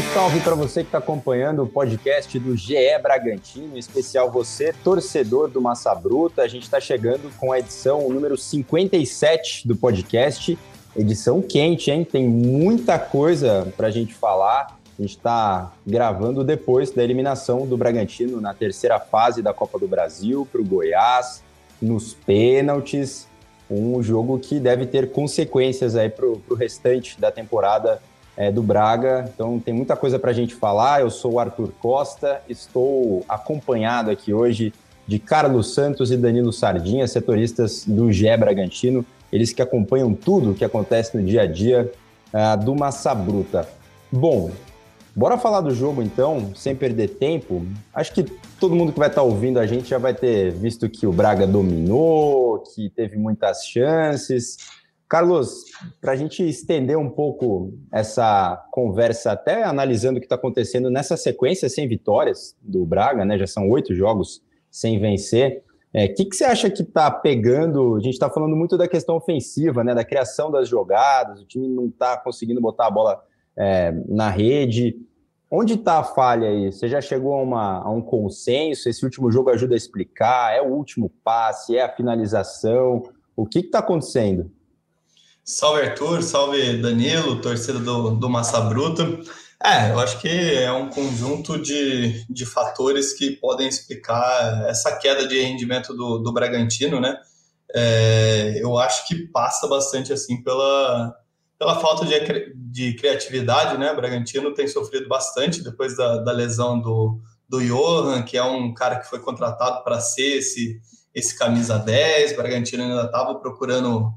Salve, salve para você que está acompanhando o podcast do GE Bragantino, em especial você, torcedor do Massa Bruta. A gente está chegando com a edição número 57 do podcast. Edição quente, hein? Tem muita coisa para a gente falar. A gente está gravando depois da eliminação do Bragantino na terceira fase da Copa do Brasil para o Goiás, nos pênaltis. Um jogo que deve ter consequências aí para o restante da temporada é, do Braga. Então tem muita coisa para a gente falar. Eu sou o Arthur Costa, estou acompanhado aqui hoje de Carlos Santos e Danilo Sardinha, setoristas do GE Bragantino, eles que acompanham tudo o que acontece no dia a dia uh, do Massa Bruta. Bom, bora falar do jogo então, sem perder tempo. Acho que todo mundo que vai estar tá ouvindo a gente já vai ter visto que o Braga dominou, que teve muitas chances. Carlos, para a gente estender um pouco essa conversa, até analisando o que está acontecendo nessa sequência sem vitórias do Braga, né? Já são oito jogos sem vencer. O é, que, que você acha que está pegando? A gente está falando muito da questão ofensiva, né? Da criação das jogadas, o time não está conseguindo botar a bola é, na rede. Onde está a falha aí? Você já chegou a, uma, a um consenso? Esse último jogo ajuda a explicar? É o último passe? É a finalização? O que está acontecendo? Salve Arthur, salve Danilo, torcida do, do Massa Bruta. É, eu acho que é um conjunto de, de fatores que podem explicar essa queda de rendimento do, do Bragantino, né? É, eu acho que passa bastante assim pela, pela falta de, de criatividade, né? O Bragantino tem sofrido bastante depois da, da lesão do, do Johan, que é um cara que foi contratado para ser esse, esse camisa 10. O Bragantino ainda estava procurando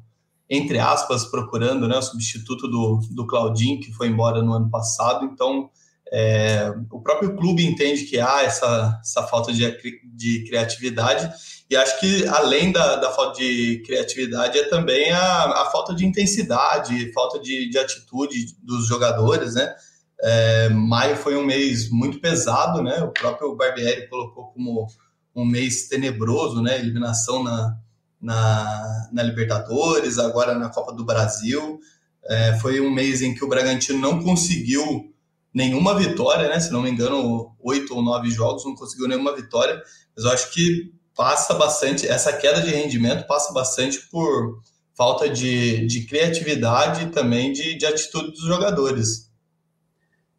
entre aspas, procurando né, o substituto do, do Claudinho, que foi embora no ano passado. Então, é, o próprio clube entende que há essa, essa falta de, de criatividade, e acho que além da, da falta de criatividade é também a, a falta de intensidade, falta de, de atitude dos jogadores, né? É, maio foi um mês muito pesado, né? O próprio Barbieri colocou como um mês tenebroso, né? Eliminação na, na, na Libertadores, agora na Copa do Brasil. É, foi um mês em que o Bragantino não conseguiu nenhuma vitória, né? Se não me engano, oito ou nove jogos, não conseguiu nenhuma vitória. Mas eu acho que passa bastante, essa queda de rendimento passa bastante por falta de, de criatividade e também de, de atitude dos jogadores.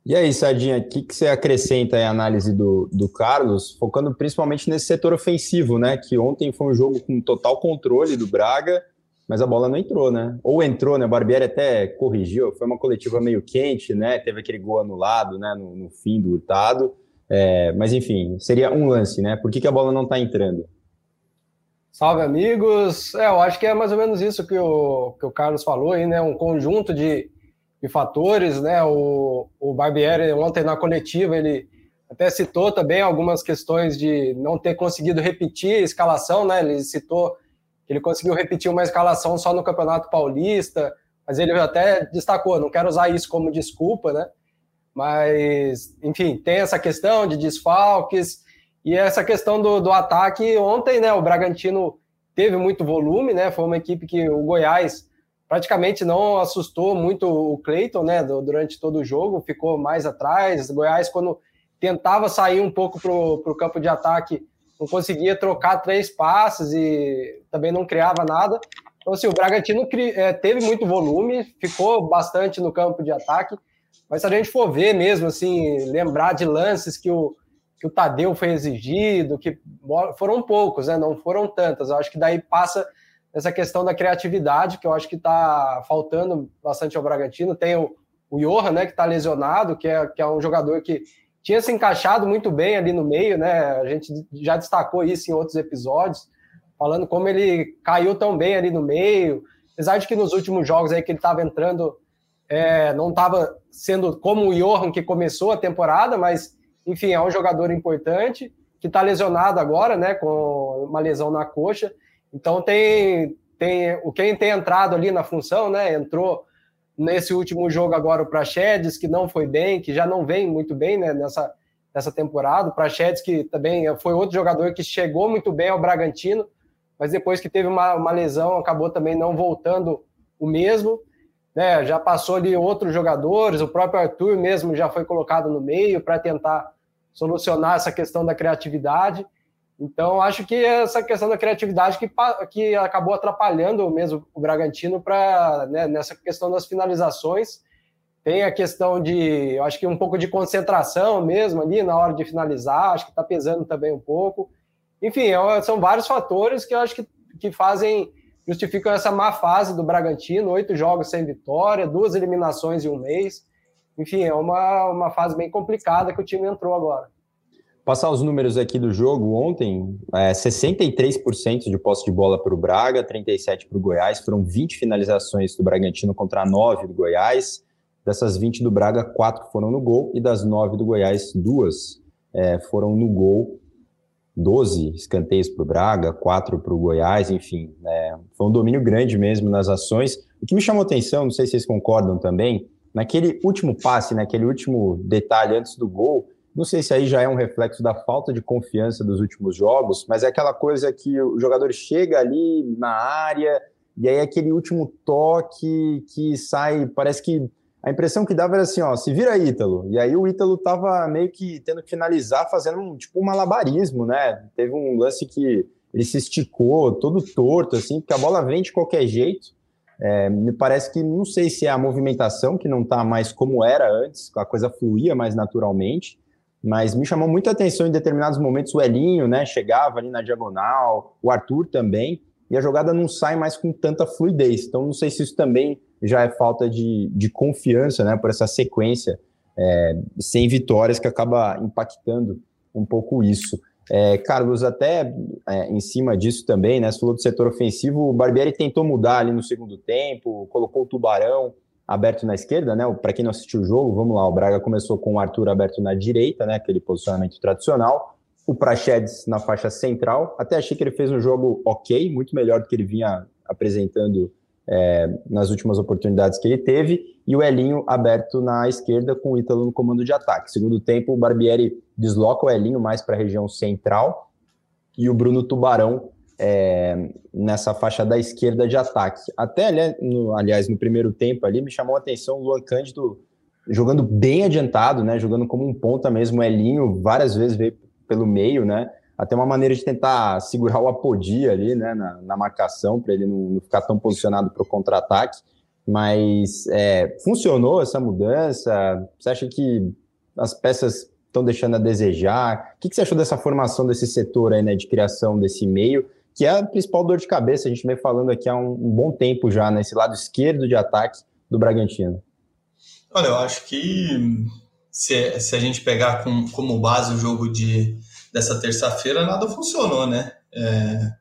E aí, Sadinha, o que, que você acrescenta em análise do, do Carlos, focando principalmente nesse setor ofensivo, né? Que ontem foi um jogo com total controle do Braga, mas a bola não entrou, né? Ou entrou, né? O Barbieri até corrigiu, foi uma coletiva meio quente, né? Teve aquele gol anulado, né? No, no fim do Hurtado. É, mas enfim, seria um lance, né? Por que, que a bola não está entrando? Salve, amigos! É, eu acho que é mais ou menos isso que o, que o Carlos falou aí, né? Um conjunto de de fatores, né? O, o Barbieri ontem na coletiva ele até citou também algumas questões de não ter conseguido repetir a escalação, né? Ele citou que ele conseguiu repetir uma escalação só no Campeonato Paulista, mas ele até destacou, não quero usar isso como desculpa, né? Mas, enfim, tem essa questão de desfalques e essa questão do, do ataque. Ontem, né, o Bragantino teve muito volume, né? Foi uma equipe que o Goiás praticamente não assustou muito o Cleiton, né, durante todo o jogo, ficou mais atrás. Goiás, quando tentava sair um pouco para o campo de ataque, não conseguia trocar três passes e também não criava nada. Então, assim, o Bragantino é, teve muito volume, ficou bastante no campo de ataque, mas se a gente for ver mesmo, assim, lembrar de lances que o, que o Tadeu foi exigido, que foram poucos, né, não foram tantas. Eu acho que daí passa essa questão da criatividade, que eu acho que está faltando bastante ao Bragantino. Tem o, o Johan, né, que está lesionado, que é, que é um jogador que tinha se encaixado muito bem ali no meio, né? A gente já destacou isso em outros episódios, falando como ele caiu tão bem ali no meio, apesar de que nos últimos jogos aí que ele estava entrando, é, não estava sendo como o Johan que começou a temporada, mas enfim, é um jogador importante que está lesionado agora, né, com uma lesão na coxa. Então tem, tem o quem tem entrado ali na função, né? Entrou nesse último jogo agora o Praxedes, que não foi bem, que já não vem muito bem né, nessa, nessa temporada. O Praxedes, que também foi outro jogador que chegou muito bem ao Bragantino, mas depois que teve uma, uma lesão, acabou também não voltando o mesmo. né, já passou ali outros jogadores, o próprio Arthur mesmo já foi colocado no meio para tentar solucionar essa questão da criatividade. Então, acho que essa questão da criatividade que, que acabou atrapalhando mesmo o Bragantino para né, nessa questão das finalizações. Tem a questão de, acho que um pouco de concentração mesmo ali na hora de finalizar, acho que está pesando também um pouco. Enfim, é são vários fatores que eu acho que, que fazem justificam essa má fase do Bragantino, oito jogos sem vitória, duas eliminações em um mês. Enfim, é uma, uma fase bem complicada que o time entrou agora. Passar os números aqui do jogo ontem, é, 63% de posse de bola para o Braga, 37% para o Goiás, foram 20 finalizações do Bragantino contra 9 do Goiás. Dessas 20 do Braga, 4 foram no gol, e das 9 do Goiás, duas é, foram no gol. 12 escanteios para o Braga, 4 para o Goiás, enfim, é, foi um domínio grande mesmo nas ações. O que me chamou atenção, não sei se vocês concordam também, naquele último passe, naquele último detalhe antes do gol, não sei se aí já é um reflexo da falta de confiança dos últimos jogos, mas é aquela coisa que o jogador chega ali na área e aí aquele último toque que sai, parece que a impressão que dava era assim, ó, se vira Ítalo. E aí o Ítalo tava meio que tendo que finalizar fazendo um, tipo um malabarismo, né? Teve um lance que ele se esticou todo torto, assim, porque a bola vem de qualquer jeito. É, me parece que não sei se é a movimentação que não está mais como era antes, a coisa fluía mais naturalmente, mas me chamou muita atenção em determinados momentos o Elinho, né? Chegava ali na diagonal, o Arthur também, e a jogada não sai mais com tanta fluidez. Então não sei se isso também já é falta de, de confiança, né, por essa sequência é, sem vitórias que acaba impactando um pouco isso. É, Carlos, até é, em cima disso também, né, você falou do setor ofensivo, o Barbieri tentou mudar ali no segundo tempo, colocou o Tubarão aberto na esquerda, né, para quem não assistiu o jogo, vamos lá, o Braga começou com o Arthur aberto na direita, né, aquele posicionamento tradicional, o Prachedes na faixa central, até achei que ele fez um jogo ok, muito melhor do que ele vinha apresentando é, nas últimas oportunidades que ele teve, e o Elinho aberto na esquerda com o Ítalo no comando de ataque. Segundo tempo, o Barbieri desloca o Elinho mais para a região central. E o Bruno Tubarão é, nessa faixa da esquerda de ataque. Até, no, aliás, no primeiro tempo ali, me chamou a atenção o Luan Cândido jogando bem adiantado, né, jogando como um ponta mesmo, Elinho várias vezes veio pelo meio, né, até uma maneira de tentar segurar o Apodi ali, né, na, na marcação, para ele não, não, ficar tão posicionado para o contra-ataque. Mas é, funcionou essa mudança? Você acha que as peças estão deixando a desejar? O que, que você achou dessa formação desse setor aí, né, de criação desse meio, que é a principal dor de cabeça? A gente vem falando aqui há um, um bom tempo já, nesse lado esquerdo de ataque do Bragantino. Olha, eu acho que se, se a gente pegar com, como base o jogo de dessa terça-feira, nada funcionou, né? É,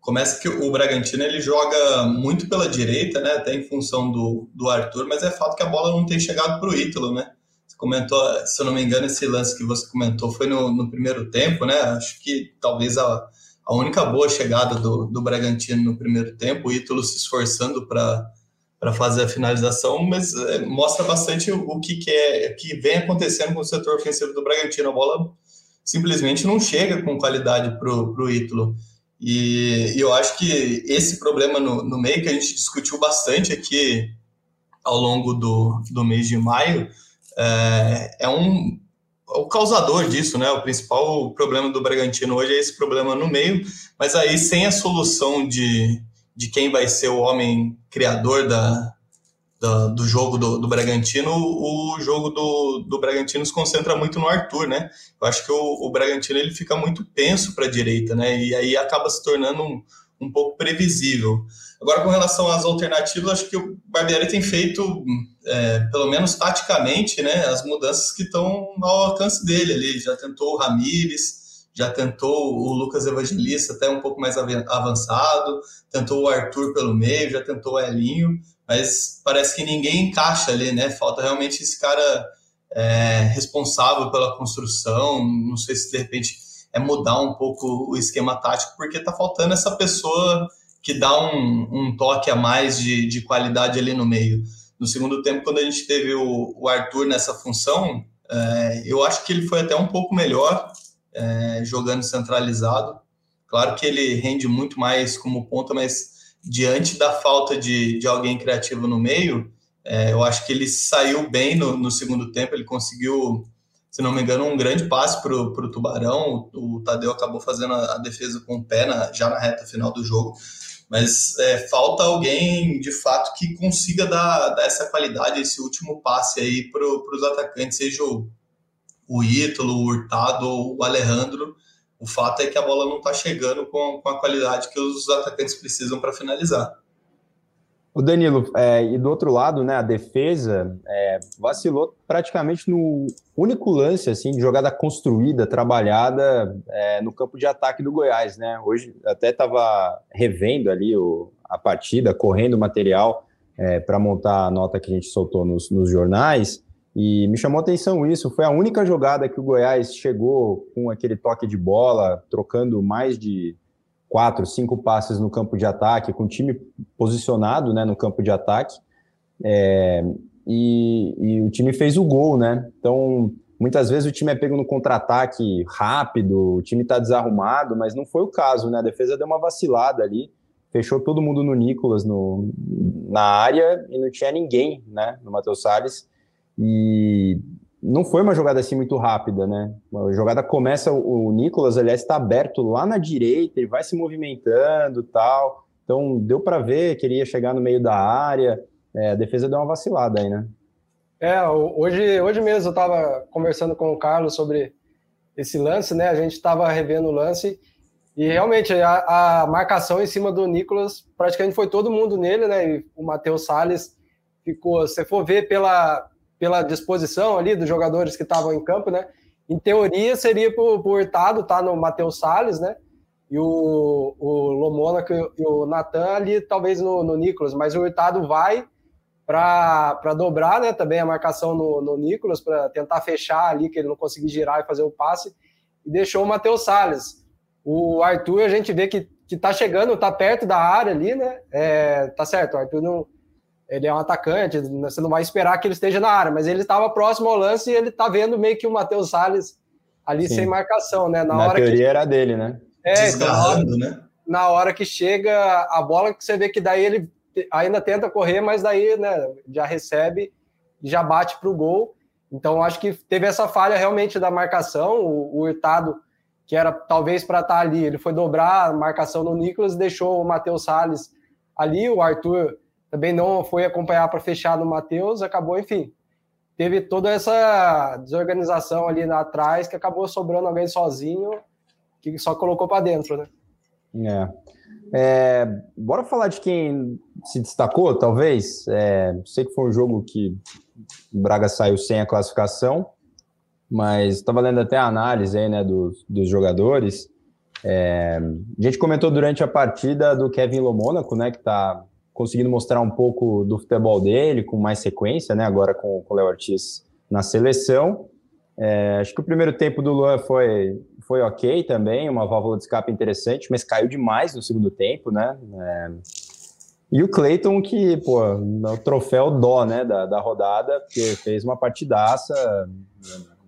começa que o Bragantino ele joga muito pela direita, né? Até em função do, do Arthur, mas é fato que a bola não tem chegado para o Ítalo, né? Você comentou, se eu não me engano, esse lance que você comentou foi no, no primeiro tempo, né? Acho que talvez a, a única boa chegada do, do Bragantino no primeiro tempo, o Ítalo se esforçando para fazer a finalização, mas é, mostra bastante o, o que, que, é que vem acontecendo com o setor ofensivo do Bragantino. A bola simplesmente não chega com qualidade para o Ítalo. E, e, eu acho que esse problema no, no, meio, que a gente discutiu bastante aqui ao longo do, do mês de maio, é, é um o causador disso, né? O principal problema do Bragantino hoje é esse problema no meio, mas aí sem a solução de, de quem vai ser o homem criador da, do, do jogo do, do, Bragantino, o jogo do, do Bragantino se concentra muito no Arthur, né? Eu acho que o, o Bragantino ele fica muito penso para a direita, né? E aí acaba se tornando um, um pouco previsível. Agora, com relação às alternativas, acho que o Barbieri tem feito, é, pelo menos taticamente, né, as mudanças que estão ao alcance dele ali. Já tentou o Ramires, já tentou o Lucas Evangelista, até um pouco mais avançado, tentou o Arthur pelo meio, já tentou o Elinho mas parece que ninguém encaixa ali, né? Falta realmente esse cara é, responsável pela construção. Não sei se de repente é mudar um pouco o esquema tático, porque tá faltando essa pessoa que dá um, um toque a mais de, de qualidade ali no meio. No segundo tempo, quando a gente teve o, o Arthur nessa função, é, eu acho que ele foi até um pouco melhor é, jogando centralizado. Claro que ele rende muito mais como ponta, mas diante da falta de, de alguém criativo no meio, É, eu acho que ele saiu bem no, no, segundo tempo, ele conseguiu, se não me engano, um grande passe para o Tubarão. O, Tadeu acabou fazendo a, a defesa com o pé na, já na reta final do jogo. Mas é, falta alguém, de fato, que consiga dar, dar essa qualidade, esse último passe aí para os atacantes, seja o, o Ítalo, o Hurtado ou o Alejandro. O fato é que a bola não está chegando com, com a qualidade que os atacantes precisam para finalizar. O Danilo, é, e do outro lado, né, a defesa é, vacilou praticamente no único lance assim de jogada construída, trabalhada é, no campo de ataque do Goiás, né? Hoje até estava revendo ali o, a partida, correndo material é, para montar a nota que a gente soltou nos, nos jornais. E me chamou atenção isso. Foi a única jogada que o Goiás chegou com aquele toque de bola, trocando mais de quatro, cinco passes no campo de ataque, com o time posicionado né, no campo de ataque. É, e, e, o time fez o gol, né? Então, muitas vezes o time é pego no contra-ataque rápido, o time está desarrumado, mas não foi o caso, né? A defesa deu uma vacilada ali, fechou todo mundo no Nicolas no, na área e não tinha ninguém, né? No Matheus Salles. E não foi uma jogada assim muito rápida, né? A jogada começa, o Nicolas, aliás, está aberto lá na direita, ele vai se movimentando tal. Então, deu para ver que ele ia chegar no meio da área. É, a defesa deu uma vacilada aí, né? É, hoje, hoje mesmo eu estava conversando com o Carlos sobre esse lance, né? A gente estava revendo o lance e realmente a, a, marcação em cima do Nicolas, praticamente foi todo mundo nele, né? E o Matheus Salles ficou, se for ver pela, pela disposição ali dos jogadores que estavam em campo, né? Em teoria seria para o Hurtado tá no Matheus Salles, né? E o, o Lomônaco e o Natan ali talvez no, no Nicolas, mas o Hurtado vai para dobrar, né? Também a marcação no, no Nicolas para tentar fechar ali que ele não conseguir girar e fazer o passe e deixou o Matheus Salles. O Arthur a gente vê que que tá chegando, tá perto da área ali, né? É, tá certo, o Arthur não, ele é um atacante, você não vai esperar que ele esteja na área, mas ele estava próximo ao lance e ele está vendo meio que o Matheus Salles ali Sim. sem marcação, né? Na, na hora teoria que... era dele, né? É, então, na, hora, né? na hora que chega a bola, que você vê que daí ele ainda tenta correr, mas daí né, já recebe e já bate para o gol. Então, acho que teve essa falha realmente da marcação. O, o Hurtado, que era talvez para estar tá ali, ele foi dobrar a marcação no Nicolas e deixou o Matheus Salles ali. O Arthur também não foi acompanhar para fechar no Matheus, acabou, enfim. Teve toda essa desorganização ali atrás que acabou sobrando alguém sozinho, que só colocou para dentro, né? É. é. Bora falar de quem se destacou, talvez. É, sei que foi um jogo que o Braga saiu sem a classificação, mas estava lendo até a análise aí, né, dos, dos jogadores. É, a gente comentou durante a partida do Kevin Lomônaco, né, que está conseguindo mostrar um pouco do futebol dele com mais sequência, né? Agora com, com o Léo Ortiz na seleção. É, acho que o primeiro tempo do Luan foi, foi ok também, uma válvula de escape interessante, mas caiu demais no segundo tempo, né? É, e o Cleiton, que, pô, é o troféu dó, né, da, da rodada, porque fez uma partidaça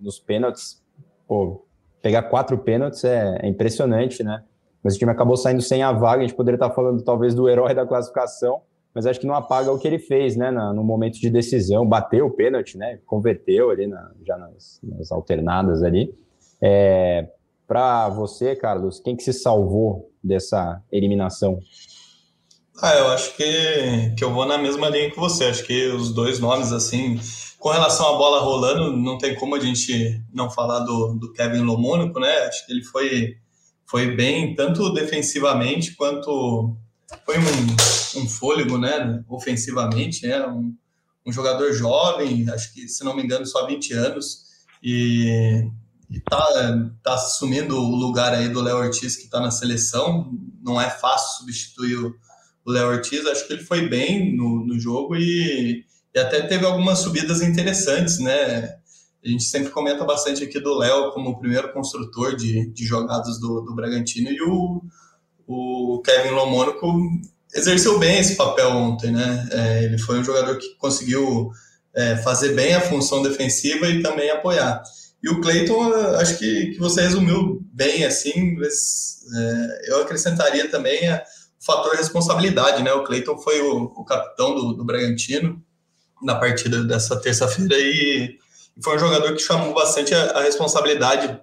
nos pênaltis. Pô, pegar quatro pênaltis é, é impressionante, né? Mas o time acabou saindo sem a vaga. A gente poderia estar falando talvez do herói da classificação, mas acho que não apaga o que ele fez, né? no momento de decisão, bateu o pênalti, né? Converteu ali na, já nas, nas, alternadas ali. É, Para você, Carlos, quem que se salvou dessa eliminação? Ah, eu acho que, que eu vou na mesma linha que você. Acho que os dois nomes, assim, com relação à bola rolando, não tem como a gente não falar do, do Kevin Lomônico, né? Acho que ele foi foi bem, tanto defensivamente quanto foi um, um fôlego, né, ofensivamente, né, um, um, jogador jovem, acho que, se não me engano, só 20 anos, e, está tá assumindo o lugar aí do Léo Ortiz, que está na seleção, não é fácil substituir o Léo Ortiz, acho que ele foi bem no, no jogo e, e até teve algumas subidas interessantes, né, a gente sempre comenta bastante aqui do Léo como o primeiro construtor de, de jogadas do, do Bragantino e o, o Kevin Lomônico exerceu bem esse papel ontem, né? É, ele foi um jogador que conseguiu é, fazer bem a função defensiva e também apoiar. E o Cleiton, acho que, que você resumiu bem, assim, mas é, eu acrescentaria também a, o fator responsabilidade, né? O Cleiton foi o, o capitão do, do Bragantino, na partida dessa terça-feira e, e, foi um jogador que chamou bastante a, a responsabilidade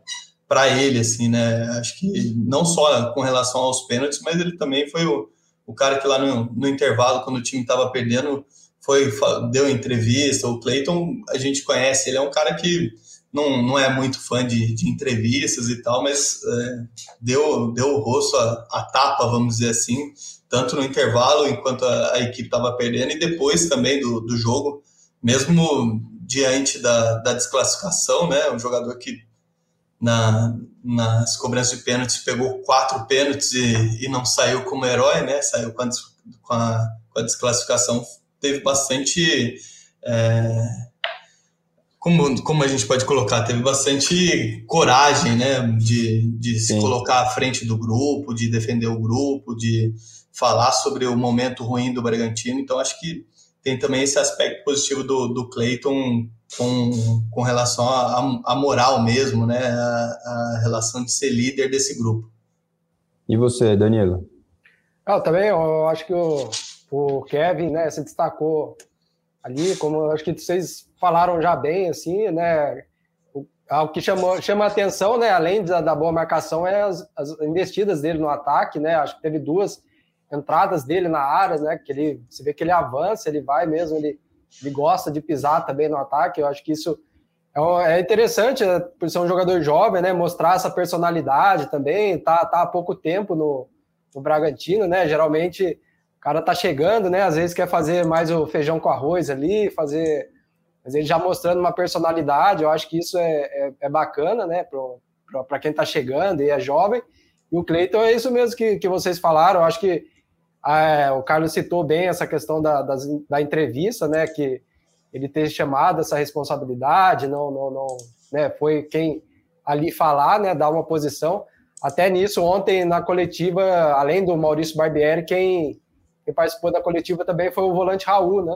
para ele, assim, né? Acho que não só com relação aos pênaltis, mas ele também foi o, o cara que lá no, no intervalo, quando o time estava perdendo, foi deu entrevista. O Clayton a gente conhece, ele é um cara que não, não é muito fã de, de entrevistas e tal, mas é, deu, deu o rosto, a, a, tapa, vamos dizer assim, tanto no intervalo, enquanto a, a equipe estava perdendo, e depois também do, do jogo, mesmo diante da, da desclassificação, né? Um jogador que na, nas cobranças de pênaltis pegou quatro pênaltis e, e não saiu como herói, né? Saiu com a, com a, com a desclassificação, teve bastante. É, como, como a gente pode colocar? Teve bastante coragem, né? De, de se colocar à frente do grupo, de defender o grupo, de falar sobre o momento ruim do Bragantino. Então, acho que tem também esse aspecto positivo do, do Cleiton com, com relação à moral mesmo, né? A, a, relação de ser líder desse grupo. E você, Danilo? Eu também, eu acho que o, o Kevin, né, se destacou ali, como eu acho que vocês falaram já bem, assim, né? O, o que chamou, chama a atenção, né, além da, da boa marcação, é as, as, investidas dele no ataque, né? Acho que teve duas entradas dele na área, né? Que ele, você vê que ele avança, ele vai mesmo, ele ele gosta de pisar também no ataque. Eu acho que isso é, é interessante, né, por ser um jogador jovem, né? Mostrar essa personalidade também. Tá, tá há pouco tempo no, no Bragantino, né? Geralmente o cara tá chegando, né? Às vezes quer fazer mais o feijão com arroz ali, fazer. Mas ele já mostrando uma personalidade, eu acho que isso é, é, é bacana, né? Para quem tá chegando e é jovem. E o Cleiton é isso mesmo que, que vocês falaram. Eu acho que é, o Carlos citou bem essa questão da, das, da entrevista, né? Que ele ter chamado essa responsabilidade, não, não, não, né? Foi quem ali falar, né? Dar uma posição. Até nisso, ontem na coletiva, além do Maurício Barbieri, quem, quem participou da coletiva também foi o volante Raul, né?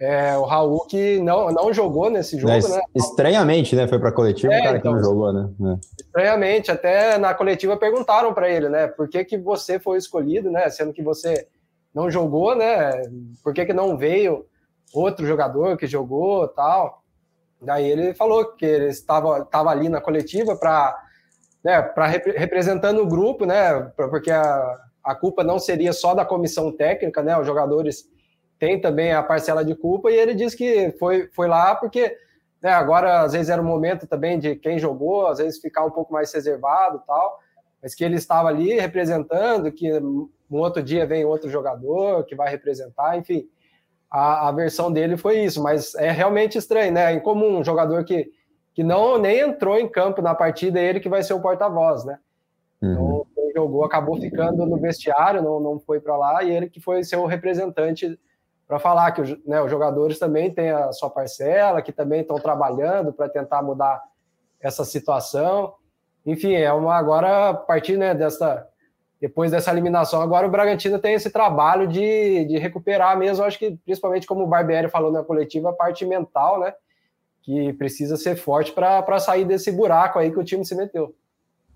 É, o Raul que não, não jogou nesse jogo, é, né? Estranhamente, né? Foi para coletiva, é, o cara então, que não jogou, né? É. Estranhamente, até na coletiva perguntaram para ele, né? Por que, que você foi escolhido, né? Sendo que você não jogou, né? Por que, que não veio outro jogador que jogou tal? Daí ele falou que ele estava, estava ali na coletiva para né, para representando o grupo, né? Porque a, a culpa não seria só da comissão técnica, né? Os jogadores tem também a parcela de culpa, e ele disse que foi, foi lá porque né, agora às vezes era o momento também de quem jogou, às vezes ficar um pouco mais reservado tal, mas que ele estava ali representando, que um outro dia vem outro jogador que vai representar, enfim, a, a versão dele foi isso, mas é realmente estranho, né? É incomum um jogador que, que não nem entrou em campo na partida, é ele que vai ser o porta-voz, né? Uhum. Então, jogou acabou ficando no vestiário, não, não foi para lá, e ele que foi ser o representante para falar que né, os jogadores também têm a sua parcela, que também estão trabalhando para tentar mudar essa situação. Enfim, é uma agora a partir né, dessa depois dessa eliminação, agora o Bragantino tem esse trabalho de, de recuperar mesmo, acho que principalmente como o Barbieri falou na coletiva, a parte mental, né? Que precisa ser forte para sair desse buraco aí que o time se meteu.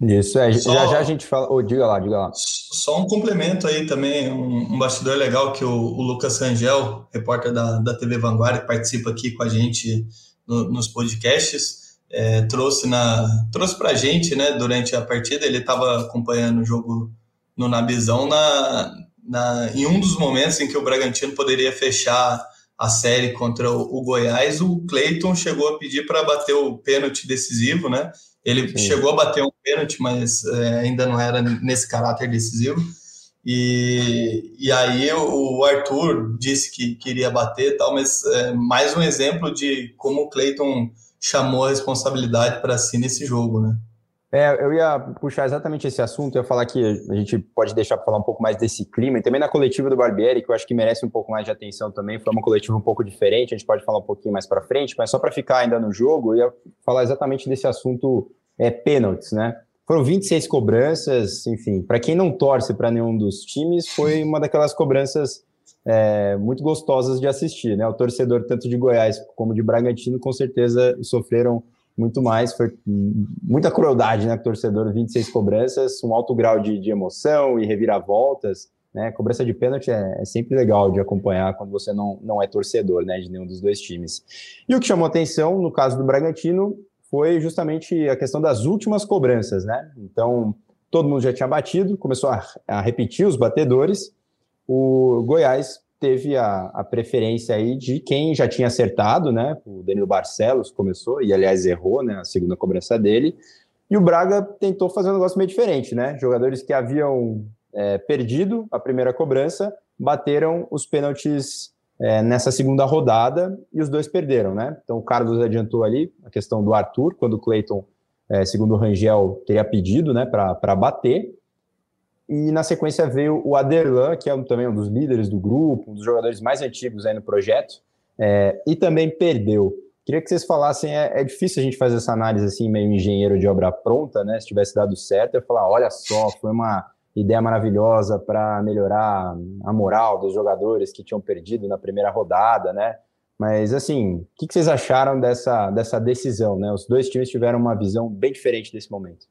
Isso, é, só, já já a gente fala. Oh, diga lá, diga lá. Só um complemento aí também, um, um bastidor legal que o, o, Lucas Rangel, repórter da, da TV Vanguarda, que participa aqui com a gente no, nos podcasts, é, trouxe na trouxe pra gente, né, durante a partida, ele estava acompanhando o jogo no Nabizão na, na, em um dos momentos em que o Bragantino poderia fechar a série contra o, o Goiás, o Cleiton chegou a pedir para bater o pênalti decisivo, né? Ele Sim. chegou a bater um pênalti, mas é, ainda não era nesse caráter decisivo. E, e aí o Arthur disse que queria bater tal, mas é mais um exemplo de como o Cleiton chamou a responsabilidade para si nesse jogo, né? É, eu ia puxar exatamente esse assunto, eu ia falar que a gente pode deixar para falar um pouco mais desse clima, e também na coletiva do Barbieri, que eu acho que merece um pouco mais de atenção também, foi uma coletiva um pouco diferente, a gente pode falar um pouquinho mais para frente, mas só para ficar ainda no jogo, eu ia falar exatamente desse assunto é, pênaltis, né? Foram 26 cobranças, enfim, para quem não torce para nenhum dos times, foi uma daquelas cobranças é, muito gostosas de assistir, né? O torcedor, tanto de Goiás como de Bragantino, com certeza sofreram muito mais, foi muita crueldade, né, torcedor, 26 cobranças, um alto grau de, de emoção e reviravoltas, né? Cobrança de pênalti é, é, sempre legal de acompanhar quando você não, não é torcedor, né? De nenhum dos dois times. E o que chamou atenção no caso do Bragantino foi justamente a questão das últimas cobranças, né? Então, todo mundo já tinha batido, começou a, a repetir os batedores. O Goiás teve a, a, preferência aí de quem já tinha acertado, né? O Danilo Barcelos começou, e aliás errou, né? A segunda cobrança dele. E o Braga tentou fazer um negócio meio diferente, né? Jogadores que haviam é, perdido a primeira cobrança bateram os pênaltis é, nessa segunda rodada e os dois perderam, né? Então o Carlos adiantou ali a questão do Arthur, quando o Cleiton, é, segundo o Rangel, teria pedido, né, para bater. E na sequência veio o Aderlan, que é também um dos líderes do grupo, um dos jogadores mais antigos aí no projeto, é, e também perdeu. Queria que vocês falassem, é, é, difícil a gente fazer essa análise assim, meio engenheiro de obra pronta, né? Se tivesse dado certo, eu ia falar, olha só, foi uma ideia maravilhosa para melhorar a moral dos jogadores que tinham perdido na primeira rodada, né? Mas assim, o que, vocês acharam dessa, dessa decisão, né? Os dois times tiveram uma visão bem diferente desse momento.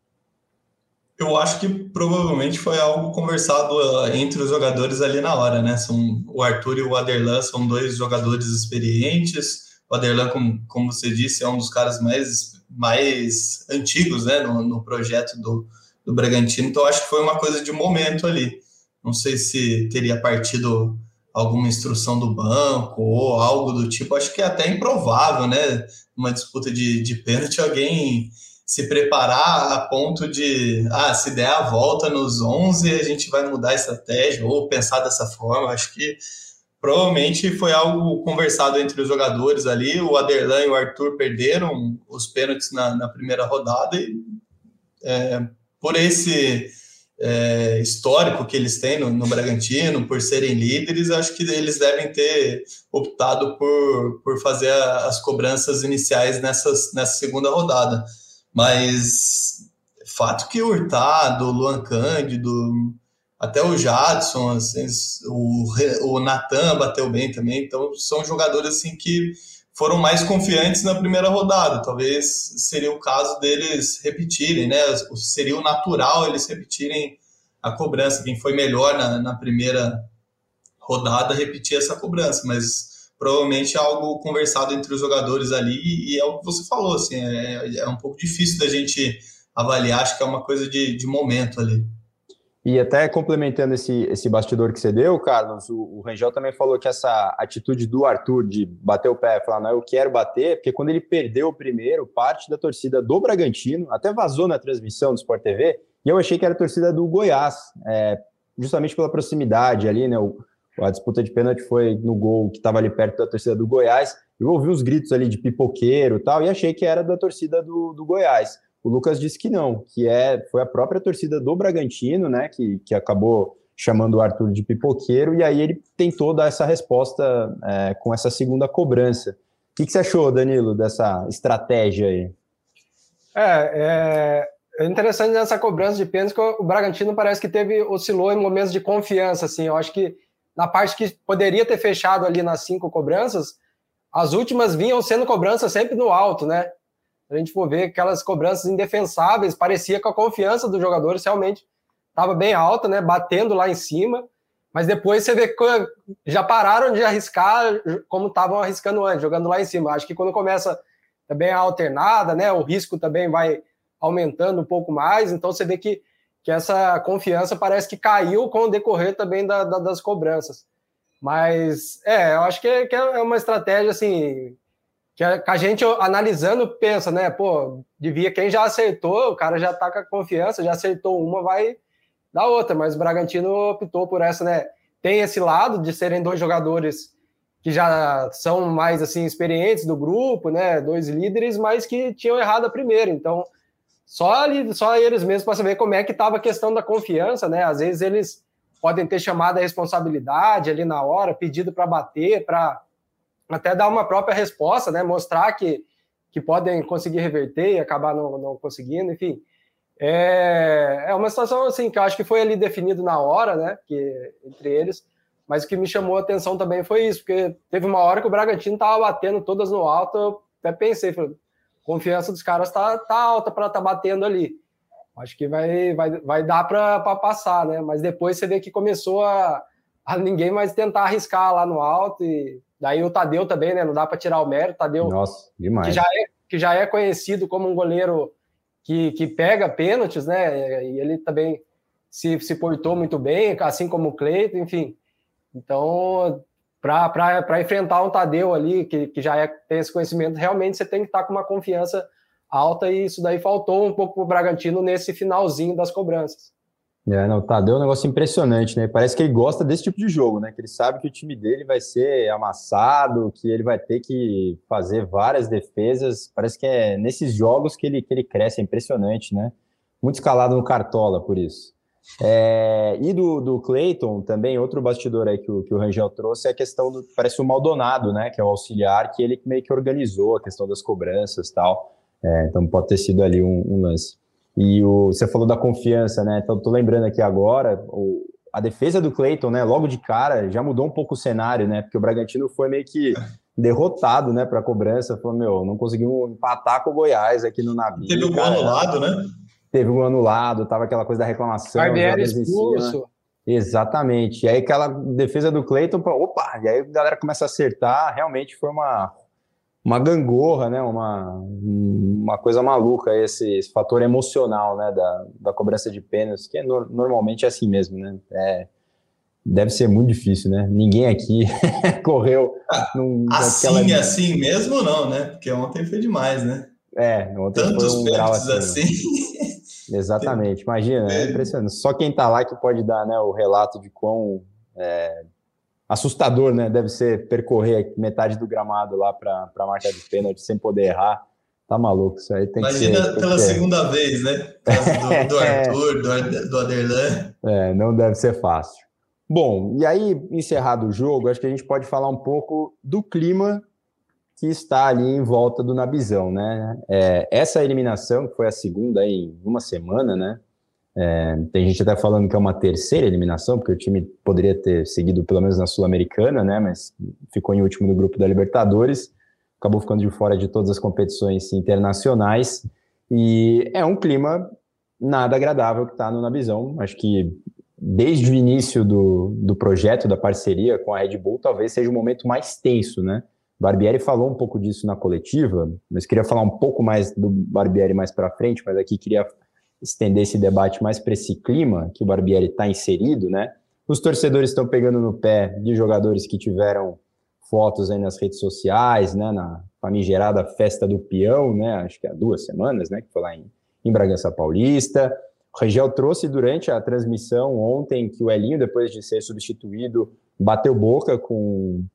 Eu acho que provavelmente foi algo conversado uh, entre os jogadores ali na hora, né? São, o Arthur e o Aderlan são dois jogadores experientes. O Aderlan, como, como você disse, é um dos caras mais, mais antigos né? no, no projeto do, do Bragantino. Então, acho que foi uma coisa de momento ali. Não sei se teria partido alguma instrução do banco ou algo do tipo. Acho que é até improvável, né? Uma disputa de, de pênalti, alguém se preparar a ponto de, ah, se der a volta nos 11, a gente vai mudar a estratégia ou pensar dessa forma. Acho que provavelmente foi algo conversado entre os jogadores ali. O Aderlan e o Arthur perderam os pênaltis na, na primeira rodada e é, por esse é, histórico que eles têm no, no, Bragantino, por serem líderes, acho que eles devem ter optado por, por fazer a, as cobranças iniciais nessas, nessa segunda rodada. Mas fato que o Hurtado, o Luan Cândido, até o Jadson, assim, o, o Natan bateu bem também, então são jogadores assim que foram mais confiantes na primeira rodada. Talvez seria o caso deles repetirem, né? Seria o natural eles repetirem a cobrança. Quem foi melhor na, na primeira rodada repetir essa cobrança, mas provavelmente é algo conversado entre os jogadores ali, e é o que você falou, assim, é, é um pouco difícil da gente avaliar, acho que é uma coisa de, de momento ali. E até complementando esse, esse bastidor que você deu, Carlos, o, o Rangel também falou que essa atitude do Arthur de bater o pé falar, não, eu quero bater, porque quando ele perdeu o primeiro, parte da torcida do Bragantino, até vazou na transmissão do Sport TV, e eu achei que era a torcida do Goiás, é, justamente pela proximidade ali, né? O, a disputa de pênalti foi no gol que estava ali perto da torcida do Goiás. Eu ouvi uns gritos ali de pipoqueiro e tal, e achei que era da torcida do, do Goiás. O Lucas disse que não, que é, foi a própria torcida do Bragantino, né, que, que acabou chamando o Arthur de pipoqueiro, e aí ele tentou dar essa resposta é, com essa segunda cobrança. O que, que, você achou, Danilo, dessa estratégia aí? É, é interessante nessa cobrança de pênalti que o Bragantino parece que teve oscilou em momentos de confiança, assim. Eu acho que na parte que poderia ter fechado ali nas cinco cobranças, as últimas vinham sendo cobranças sempre no alto, né? A gente for ver aquelas cobranças indefensáveis, parecia que a confiança dos jogadores realmente estava bem alta, né? Batendo lá em cima, mas depois você vê que já pararam de arriscar como estavam arriscando antes, jogando lá em cima. Acho que quando começa também a alternada, né? O risco também vai aumentando um pouco mais, então você vê que que essa confiança parece que caiu com o decorrer também da, da, das cobranças. Mas, é, eu acho que é, que é uma estratégia, assim, que a, que a, gente analisando pensa, né, pô, devia, quem já acertou, o cara já tá com a confiança, já acertou uma, vai dar outra, mas o Bragantino optou por essa, né, tem esse lado de serem dois jogadores que já são mais, assim, experientes do grupo, né, dois líderes, mas que tinham errado a primeira, então só, ali, só eles mesmos para saber como é que estava a questão da confiança, né? Às vezes eles podem ter chamado a responsabilidade ali na hora, pedido para bater, para até dar uma própria resposta, né? Mostrar que, que podem conseguir reverter e acabar não, não conseguindo, enfim. É, é uma situação assim que eu acho que foi ali definido na hora, né? Que, entre eles. Mas o que me chamou a atenção também foi isso, porque teve uma hora que o Bragantino estava batendo todas no alto, eu até pensei, falei, confiança dos caras tá, tá alta para estar tá batendo ali. Acho que vai, vai, vai dar para passar, né? Mas depois você vê que começou a, a ninguém mais tentar arriscar lá no alto e daí o Tadeu também, né? Não dá para tirar o mérito. Tadeu, Nossa, demais. Que já é, que já é conhecido como um goleiro que, que pega pênaltis, né? E ele também se, se portou muito bem, assim como o Cleito, enfim. Então, para enfrentar um Tadeu ali, que, que já é, tem esse conhecimento, realmente você tem que estar com uma confiança alta e isso daí faltou um pouco para o Bragantino nesse finalzinho das cobranças. É, não, o Tadeu é um negócio impressionante, né? Parece que ele gosta desse tipo de jogo, né? Que ele sabe que o time dele vai ser amassado, que ele vai ter que fazer várias defesas. Parece que é nesses jogos que ele, que ele cresce, é impressionante, né? Muito escalado no Cartola, por isso. É, e do, do Clayton, também, outro bastidor aí que o, que o Rangel trouxe é a questão do, parece o Maldonado, né, que é o auxiliar, que ele meio que organizou a questão das cobranças e tal, é, então pode ter sido ali um, um, lance. E o, você falou da confiança, né, então tô lembrando aqui agora, o, a defesa do Clayton, né, logo de cara, já mudou um pouco o cenário, né, porque o Bragantino foi meio que derrotado, né, para a cobrança, falou, meu, não conseguimos empatar com o Goiás aqui no navio. Teve o gol anulado, né? Teve um anulado, tava aquela coisa da reclamação. Barbieri expulso. Exatamente. E aí aquela defesa do Cleiton, opa, e aí a galera começa a acertar, realmente foi uma, uma gangorra, né? Uma, uma coisa maluca, esse, esse fator emocional, né? Da, da cobrança de pênaltis, que é no, normalmente é assim mesmo, né? É, deve ser muito difícil, né? Ninguém aqui correu. Ah, num, assim, naquela... assim mesmo não, né? Porque ontem foi demais, né? É, ontem Tantos foi um grau assim. assim. Exatamente, imagina, é impressionante. Só quem está lá que pode dar né, o relato de quão é, assustador né, deve ser percorrer metade do gramado lá para a marca de pênalti sem poder errar. Tá maluco, isso aí tem Imagina que ser, pela segunda vez, né? Do, do Arthur, do, do Aderlan. É, não deve ser fácil. Bom, e aí, encerrado o jogo, acho que a gente pode falar um pouco do clima que está ali em volta do Nabizão, né? É, essa eliminação, que foi a segunda em uma semana, né? É, tem gente até falando que é uma terceira eliminação, porque o time poderia ter seguido pelo menos na Sul-Americana, né? Mas ficou em último no grupo da Libertadores, acabou ficando de fora de todas as competições internacionais. E é um clima nada agradável que está no Nabizão. Acho que desde o início do, do projeto, da parceria com a Red Bull, talvez seja o momento mais tenso, né? Barbieri falou um pouco disso na coletiva, mas queria falar um pouco mais do Barbieri mais para frente, mas aqui queria estender esse debate mais para esse clima que o Barbieri está inserido, né? Os torcedores estão pegando no pé de jogadores que tiveram fotos aí nas redes sociais, né? Na famigerada festa do peão, né? Acho que há duas semanas, né? Que foi lá em, em Bragança Paulista. O Regel trouxe durante a transmissão ontem que o Elinho, depois de ser substituído, bateu boca com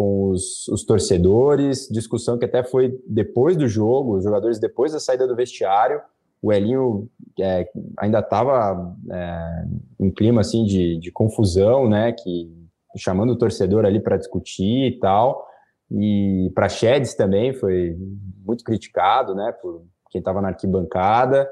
com os, os, torcedores, discussão que até foi depois do jogo, os jogadores depois da saída do vestiário, o Elinho é, ainda estava é, em clima assim de, de, confusão, né, que chamando o torcedor ali para discutir e tal, e para Chedes também foi muito criticado, né, por quem estava na arquibancada,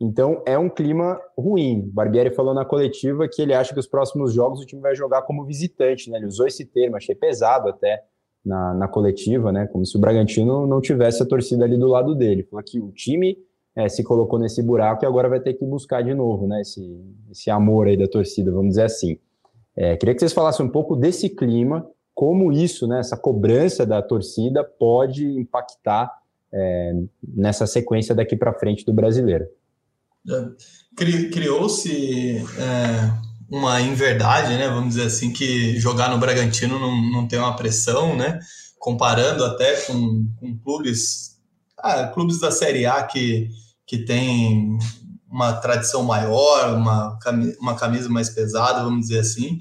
então é um clima ruim. Barbieri falou na coletiva que ele acha que os próximos jogos o time vai jogar como visitante, né? Ele usou esse termo, achei pesado até na, na coletiva, né? Como se o Bragantino não tivesse a torcida ali do lado dele. Falou que o time é, se colocou nesse buraco e agora vai ter que buscar de novo, né? Esse, esse amor aí da torcida, vamos dizer assim. É, queria que vocês falassem um pouco desse clima, como isso, né? Essa cobrança da torcida pode impactar é, nessa sequência daqui para frente do brasileiro. Criou-se é, uma inverdade, né? Vamos dizer assim, que jogar no Bragantino não, não tem uma pressão, né? Comparando até com, com clubes, ah, clubes da Série A que, que tem uma tradição maior, uma, uma camisa mais pesada, vamos dizer assim.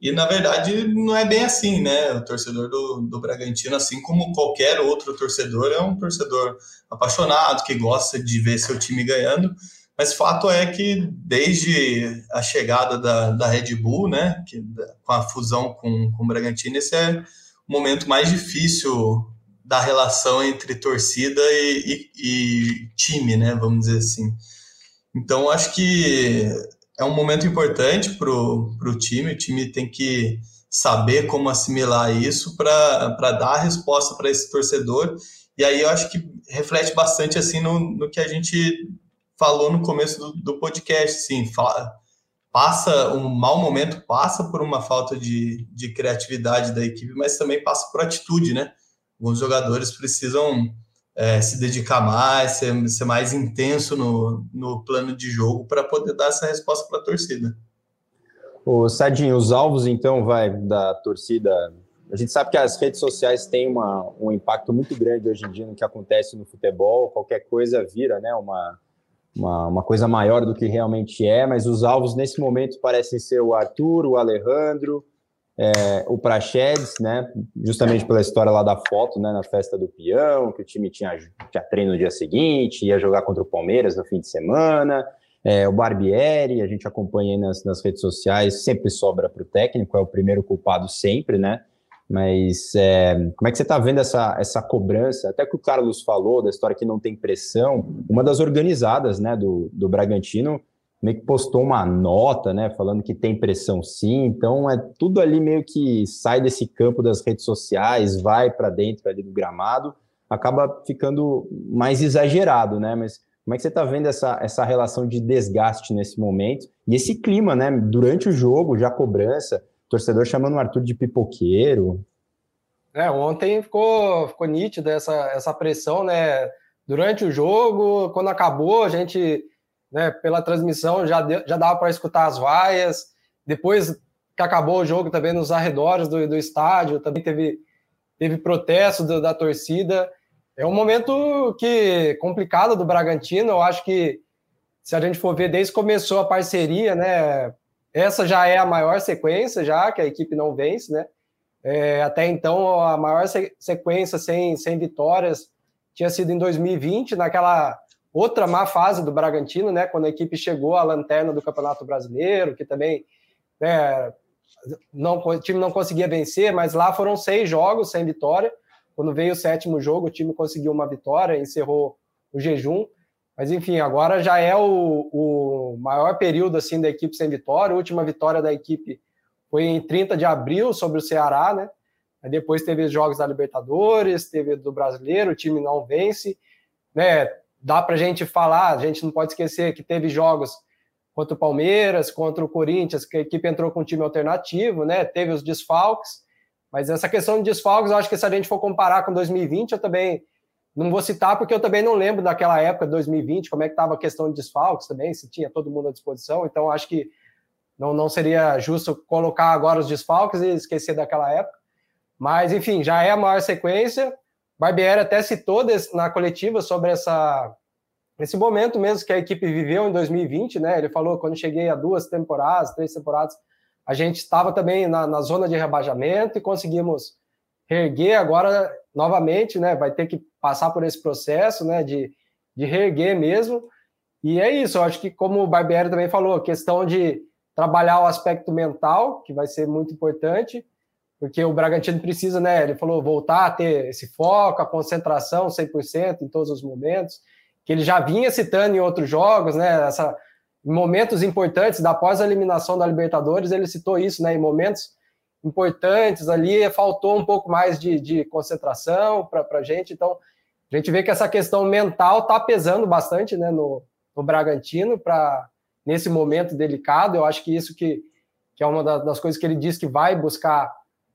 E na verdade não é bem assim, né? O torcedor do, do Bragantino, assim como qualquer outro torcedor, é um torcedor apaixonado, que gosta de ver seu time ganhando. Mas fato é que desde a chegada da, da Red Bull, né, que, com a fusão com, com o Bragantino, esse é o momento mais difícil da relação entre torcida e, e, e time, né, vamos dizer assim. Então, acho que é um momento importante para o time, o time tem que saber como assimilar isso para dar a resposta para esse torcedor. E aí eu acho que reflete bastante assim no, no que a gente falou no começo do, do podcast, sim, fala, passa um mau momento, passa por uma falta de, de criatividade da equipe, mas também passa por atitude, né? Alguns jogadores precisam é, se dedicar mais, ser, ser mais intenso no, no plano de jogo para poder dar essa resposta para a torcida. O Sadinho, os alvos então vai da torcida. A gente sabe que as redes sociais têm uma, um impacto muito grande hoje em dia no que acontece no futebol. Qualquer coisa vira, né, uma, uma, uma coisa maior do que realmente é. Mas os alvos nesse momento parecem ser o Arthur, o Alejandro, é, o Praxedes, né? Justamente pela história lá da foto, né? Na festa do peão, que o time tinha, tinha treino no dia seguinte, ia jogar contra o Palmeiras no fim de semana. É, o Barbieri, a gente acompanha nas, nas redes sociais, sempre sobra para o técnico, é o primeiro culpado sempre, né? Mas é, como é que você está vendo essa, essa cobrança? Até que o Carlos falou da história que não tem pressão, uma das organizadas né, do, do Bragantino meio que postou uma nota, né, falando que tem pressão sim, então é tudo ali meio que sai desse campo das redes sociais, vai para dentro ali do gramado, acaba ficando mais exagerado, né, mas como é que você está vendo essa, essa relação de desgaste nesse momento? E esse clima, né, durante o jogo, já cobrança, torcedor chamando o Arthur de pipoqueiro? É, ontem ficou, ficou nítida essa, essa pressão, né, durante o jogo, quando acabou, a gente né, pela transmissão já, deu, já dava para escutar as vaias. Depois que acabou o jogo, também nos arredores do, do estádio, também teve, teve protesto do, da torcida. É um momento que complicado do Bragantino. Eu acho que se a gente for ver desde que começou a parceria, né, essa já é a maior sequência já que a equipe não vence, né? É, até então a maior sequência sem, sem vitórias tinha sido em 2020, naquela outra má fase do Bragantino, né? Quando a equipe chegou à lanterna do Campeonato Brasileiro, que também né, não, o time não conseguia vencer, mas lá foram seis jogos sem vitória. Quando veio o sétimo jogo, o time conseguiu uma vitória, encerrou o jejum. Mas enfim, agora já é o, o maior período assim da equipe sem vitória. A última vitória da equipe foi em 30 de abril sobre o Ceará, né? Aí depois teve os jogos da Libertadores, teve do Brasileiro, o time não vence, né? dá para a gente falar, a gente não pode esquecer que teve jogos contra o Palmeiras, contra o Corinthians, que a equipe entrou com um time alternativo, né? Teve os desfalques, mas essa questão de desfalques, eu acho que se a gente for comparar com 2020, eu também não vou citar, porque eu também não lembro daquela época de 2020, como é que estava a questão de desfalques também, se tinha todo mundo à disposição, então acho que não, não seria justo colocar agora os desfalques e esquecer daquela época. Mas, enfim, já é a maior sequência. Barbieri até citou na coletiva sobre essa, esse momento mesmo que a equipe viveu em 2020, né? Ele falou quando cheguei a duas temporadas, três temporadas, a gente estava também na, na zona de rebaixamento e conseguimos reerguer agora novamente, né? Vai ter que passar por esse processo, né? De, de reerguer mesmo. E é isso, eu acho que como o Barbieri também falou, questão de trabalhar o aspecto mental, que vai ser muito importante, porque o Bragantino precisa, né? Ele falou voltar a ter esse foco, a concentração 100% em todos os momentos, que ele já vinha citando em outros jogos, né? Essa, em momentos importantes da pós-eliminação da Libertadores, ele citou isso, né? Em momentos importantes ali, faltou um pouco mais de, de concentração para a gente. Então, a gente vê que essa questão mental está pesando bastante, né? No, no Bragantino para nesse momento delicado. Eu acho que isso que, que é uma das coisas que ele diz que vai buscar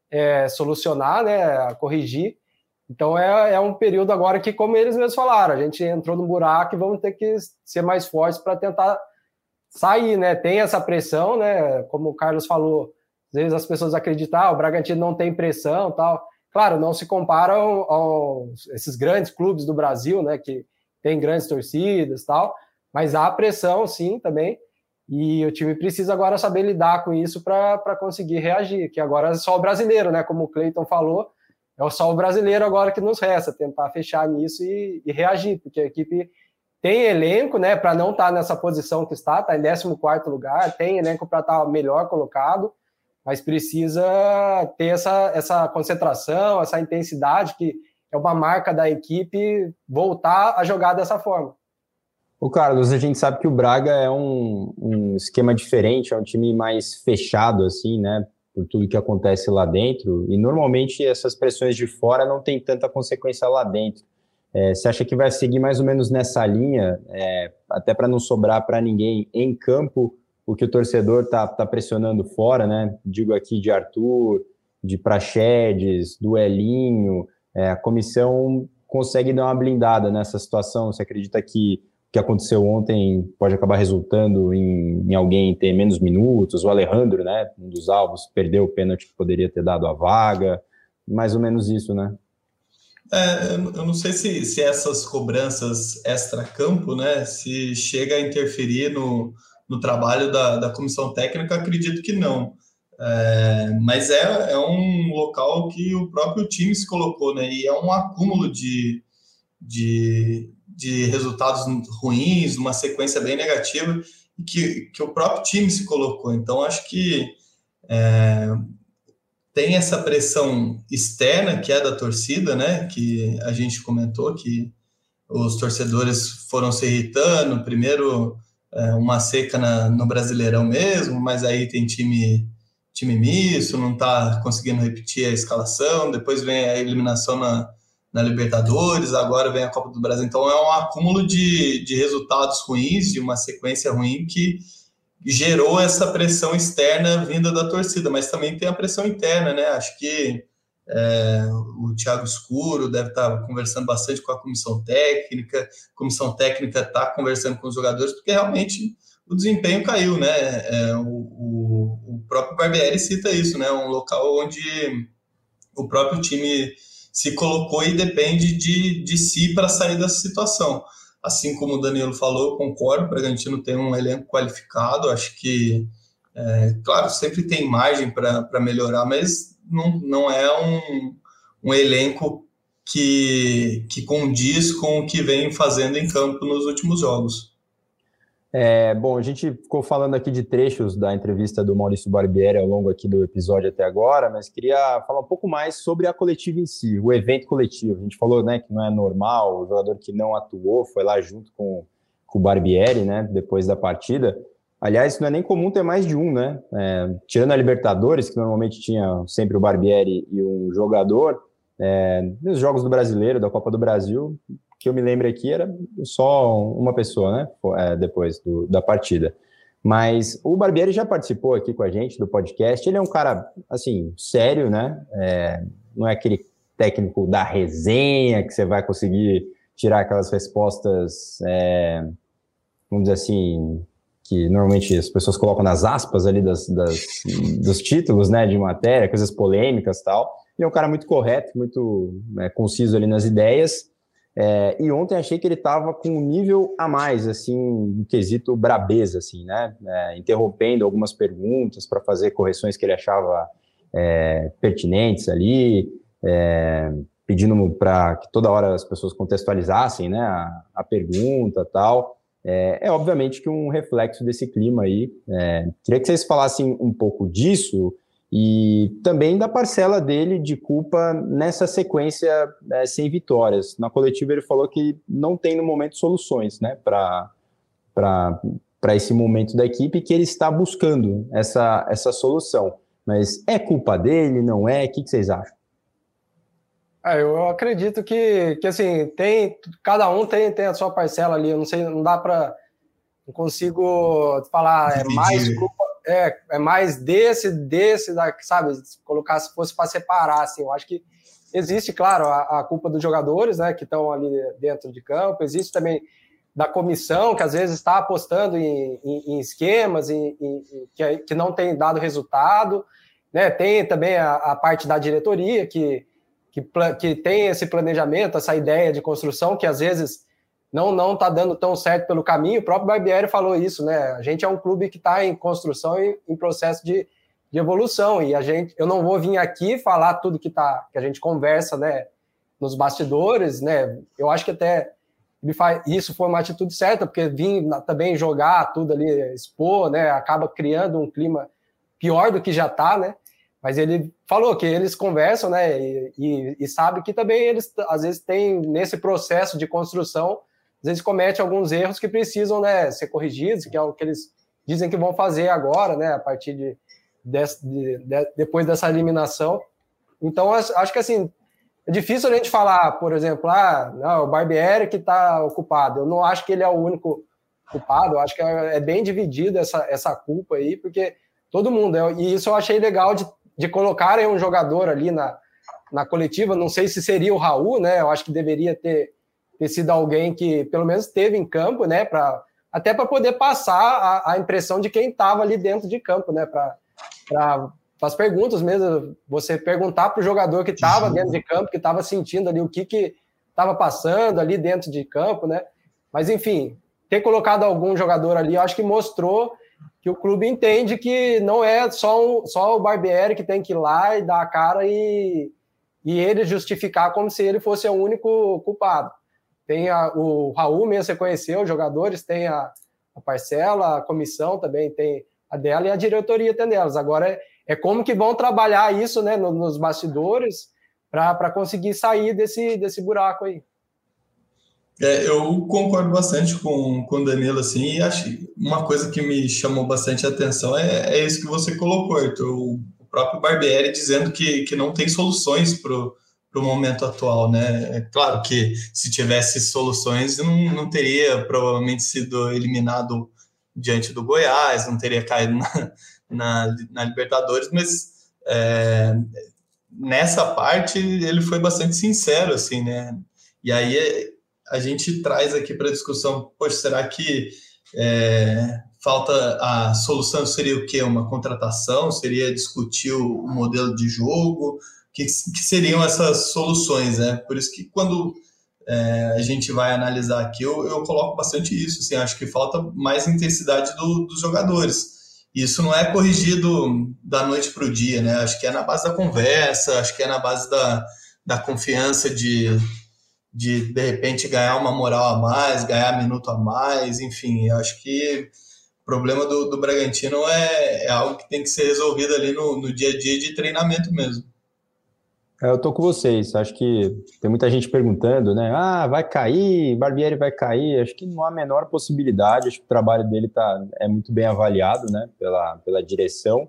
é, solucionar, né, corrigir. Então é, é um período agora que, como eles mesmos falaram, a gente entrou no buraco e vamos ter que ser mais fortes para tentar sair, né? Tem essa pressão, né? Como o Carlos falou, às vezes as pessoas acreditam, ah, o Bragantino não tem pressão, tal. Claro, não se compara a esses grandes clubes do Brasil, né? Que tem grandes torcidas, tal. Mas há pressão, sim, também. E o time precisa agora saber lidar com isso para conseguir reagir, que agora é só o brasileiro, né? Como o Cleiton falou, é só o brasileiro agora que nos resta, tentar fechar nisso e, e reagir, porque a equipe tem elenco, né, para não estar tá nessa posição que está, está em 14 lugar, tem elenco para estar tá melhor colocado, mas precisa ter essa, essa concentração, essa intensidade, que é uma marca da equipe, voltar a jogar dessa forma. O Carlos, a gente sabe que o Braga é um, um, esquema diferente, é um time mais fechado, assim, né? Por tudo que acontece lá dentro. E normalmente essas pressões de fora não tem tanta consequência lá dentro. É, você acha que vai seguir mais ou menos nessa linha, é, até para não sobrar para ninguém em campo o que o torcedor está tá pressionando fora, né? Digo aqui de Arthur, de Praxedes, do Elinho, é, a comissão consegue dar uma blindada nessa situação? Você acredita que o que aconteceu ontem pode acabar resultando em, em alguém ter menos minutos? O Alejandro, né, um dos alvos, perdeu o pênalti que poderia ter dado a vaga, mais ou menos isso, né? É, eu não sei se, se essas cobranças extra-campo, né, se chega a interferir no, no trabalho da, da comissão técnica, acredito que não. É, mas é, é um local que o próprio time se colocou, né? E é um acúmulo de, de, de resultados ruins, uma sequência bem negativa, que, que o próprio time se colocou. Então, acho que é, tem essa pressão externa que é da torcida, né? Que a gente comentou que os torcedores foram se irritando. Primeiro, é, uma seca na, no Brasileirão mesmo, mas aí tem time time misto, não está conseguindo repetir a escalação, depois vem a eliminação na, na Libertadores, agora vem a Copa do Brasil. Então é um acúmulo de, de resultados ruins, de uma sequência ruim que gerou essa pressão externa vinda da torcida, mas também tem a pressão interna, né? Acho que é, o Thiago Escuro deve estar conversando bastante com a comissão técnica, a comissão técnica está conversando com os jogadores, porque realmente o desempenho caiu, né? É, o, o, o, próprio Barbieri cita isso, né? Um local onde o próprio time se colocou e depende de, de si para sair dessa situação. Assim como o Danilo falou, eu concordo, o Bragantino tem um elenco qualificado, acho que, é, claro, sempre tem margem para melhorar, mas não, não é um, um elenco que, que condiz com o que vem fazendo em campo nos últimos jogos. É, bom, a gente ficou falando aqui de trechos da entrevista do Maurício Barbieri ao longo aqui do episódio até agora, mas queria falar um pouco mais sobre a coletiva em si, o evento coletivo. A gente falou né, que não é normal, o jogador que não atuou foi lá junto com, com o Barbieri, né, depois da partida. Aliás, não é nem comum ter mais de um, né? É, tirando a Libertadores, que normalmente tinha sempre o Barbieri e um jogador, é, nos jogos do Brasileiro, da Copa do Brasil, que eu me lembro aqui era só uma pessoa, né? É, depois do, da partida. Mas o Barbieri já participou aqui com a gente do podcast. Ele é um cara, assim, sério, né? É, não é aquele técnico da resenha que você vai conseguir tirar aquelas respostas, é, vamos dizer assim, que normalmente as pessoas colocam nas aspas ali das, das, dos títulos, né, de matéria, coisas polêmicas tal. Ele é um cara muito correto, muito é, conciso ali nas ideias. É, e ontem achei que ele estava com um nível a mais, assim, no quesito brabeza, assim, né? É, interrompendo algumas perguntas para fazer correções que ele achava é, pertinentes ali, é, pedindo para que toda hora as pessoas contextualizassem, né, a, a pergunta tal. É, é, obviamente que um reflexo desse clima aí. É, queria que vocês falassem um pouco disso e também da parcela dele de culpa nessa sequência é, sem vitórias. Na coletiva ele falou que não tem no momento soluções né, para esse momento da equipe que ele está buscando essa, essa solução. Mas é culpa dele, não é? O que, que vocês acham? É, eu acredito que, que assim, tem, cada um tem, tem a sua parcela ali. Eu não sei, não dá para. Não consigo falar, é mais culpa é, é mais desse, desse, da, sabe? Colocar se fosse para separar, assim, eu acho que existe, claro, a, a culpa dos jogadores, né, que estão ali dentro de campo, existe também da comissão, que às vezes está apostando em, em, em esquemas em, que, que não tem dado resultado, né? Tem também a, a parte da diretoria que, que, que tem esse planejamento, essa ideia de construção que às vezes não não está dando tão certo pelo caminho. O próprio Barbieri falou isso, né? A gente é um clube que está em construção e em processo de, de evolução e a gente, eu não vou vir aqui falar tudo que tá que a gente conversa, né? Nos bastidores, né? Eu acho que até isso foi uma atitude certa, porque vir também jogar tudo ali, expor, né? Acaba criando um clima pior do que já está, né? Mas ele falou que eles conversam, né? E, e, e sabe que também eles às vezes têm nesse processo de construção às vezes comete alguns erros que precisam né, ser corrigidos, que é o que eles dizem que vão fazer agora, né, a partir de, de, de, de depois dessa eliminação. Então, acho que assim, é difícil a gente falar, por exemplo, ah, não, o Barbieri que está ocupado. Eu não acho que ele é o único culpado, eu acho que é, é bem dividida essa, essa culpa aí, porque todo mundo, é, e isso eu achei legal de, de colocarem um jogador ali na, na coletiva, não sei se seria o Raul, né, eu acho que deveria ter, ter sido alguém que pelo menos esteve em campo, né, pra, até para poder passar a, a impressão de quem estava ali dentro de campo, né, para as perguntas mesmo, você perguntar para o jogador que estava dentro de campo, que estava sentindo ali o que que estava passando ali dentro de campo, né? Mas enfim, ter colocado algum jogador ali, eu acho que mostrou que o clube entende que não é só, só o Barbieri que tem que ir lá e dar a cara e, e ele justificar como se ele fosse o único culpado. Tem a, o Raul mesmo, você conheceu, os jogadores, tem a, a parcela, a comissão também tem a dela e a diretoria tem delas. Agora é, é como que vão trabalhar isso né, nos bastidores para conseguir sair desse, desse buraco aí. É, eu concordo bastante com, com o Danilo, assim, e acho uma coisa que me chamou bastante atenção é, é isso que você colocou, Arthur, o, próprio Barbieri dizendo que, que não tem soluções para o momento atual, né? É claro que se tivesse soluções, não, não teria provavelmente sido eliminado diante do Goiás, não teria caído na, na, na Libertadores, mas é, nessa parte ele foi bastante sincero, assim, né? E aí a gente traz aqui para discussão, poxa, será que é, falta a solução seria o quê? Uma contratação? Seria discutir o, modelo de jogo? Que, que seriam essas soluções, né? Por isso que quando é, a gente vai analisar aqui, eu, eu coloco bastante isso. Assim, acho que falta mais intensidade do, dos jogadores. Isso não é corrigido da noite para o dia, né? Acho que é na base da conversa, acho que é na base da, da confiança de, de, de repente, ganhar uma moral a mais, ganhar minuto a mais, enfim. Acho que o problema do, do Bragantino é, é algo que tem que ser resolvido ali no, no dia a dia de treinamento mesmo. É, eu tô com vocês. Acho que tem muita gente perguntando, né? Ah, vai cair, Barbieri vai cair. Acho que não há a menor possibilidade. Acho que o trabalho dele tá, é muito bem avaliado, né? Pela, pela direção.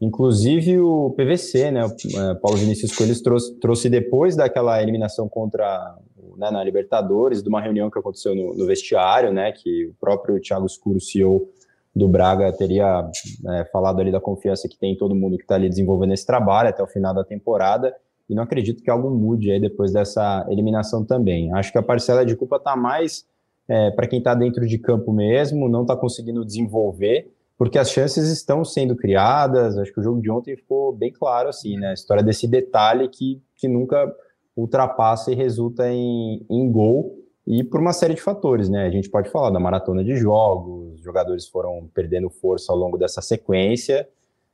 Inclusive o PVC, né? O é, Paulo Vinícius Coelho trouxe, trouxe depois daquela eliminação contra né, na Libertadores, de uma reunião que aconteceu no, no vestiário, né? Que o próprio Thiago Escuro, CEO do Braga, teria é, falado ali da confiança que tem em todo mundo que está ali desenvolvendo esse trabalho até o final da temporada e não acredito que algo mude aí depois dessa eliminação também. Acho que a parcela de culpa está mais é, para quem está dentro de campo mesmo, não está conseguindo desenvolver, porque as chances estão sendo criadas. Acho que o jogo de ontem ficou bem claro, assim, né? A história desse detalhe que, que nunca ultrapassa e resulta em, em gol, e por uma série de fatores, né? A gente pode falar da maratona de jogos, os jogadores foram perdendo força ao longo dessa sequência.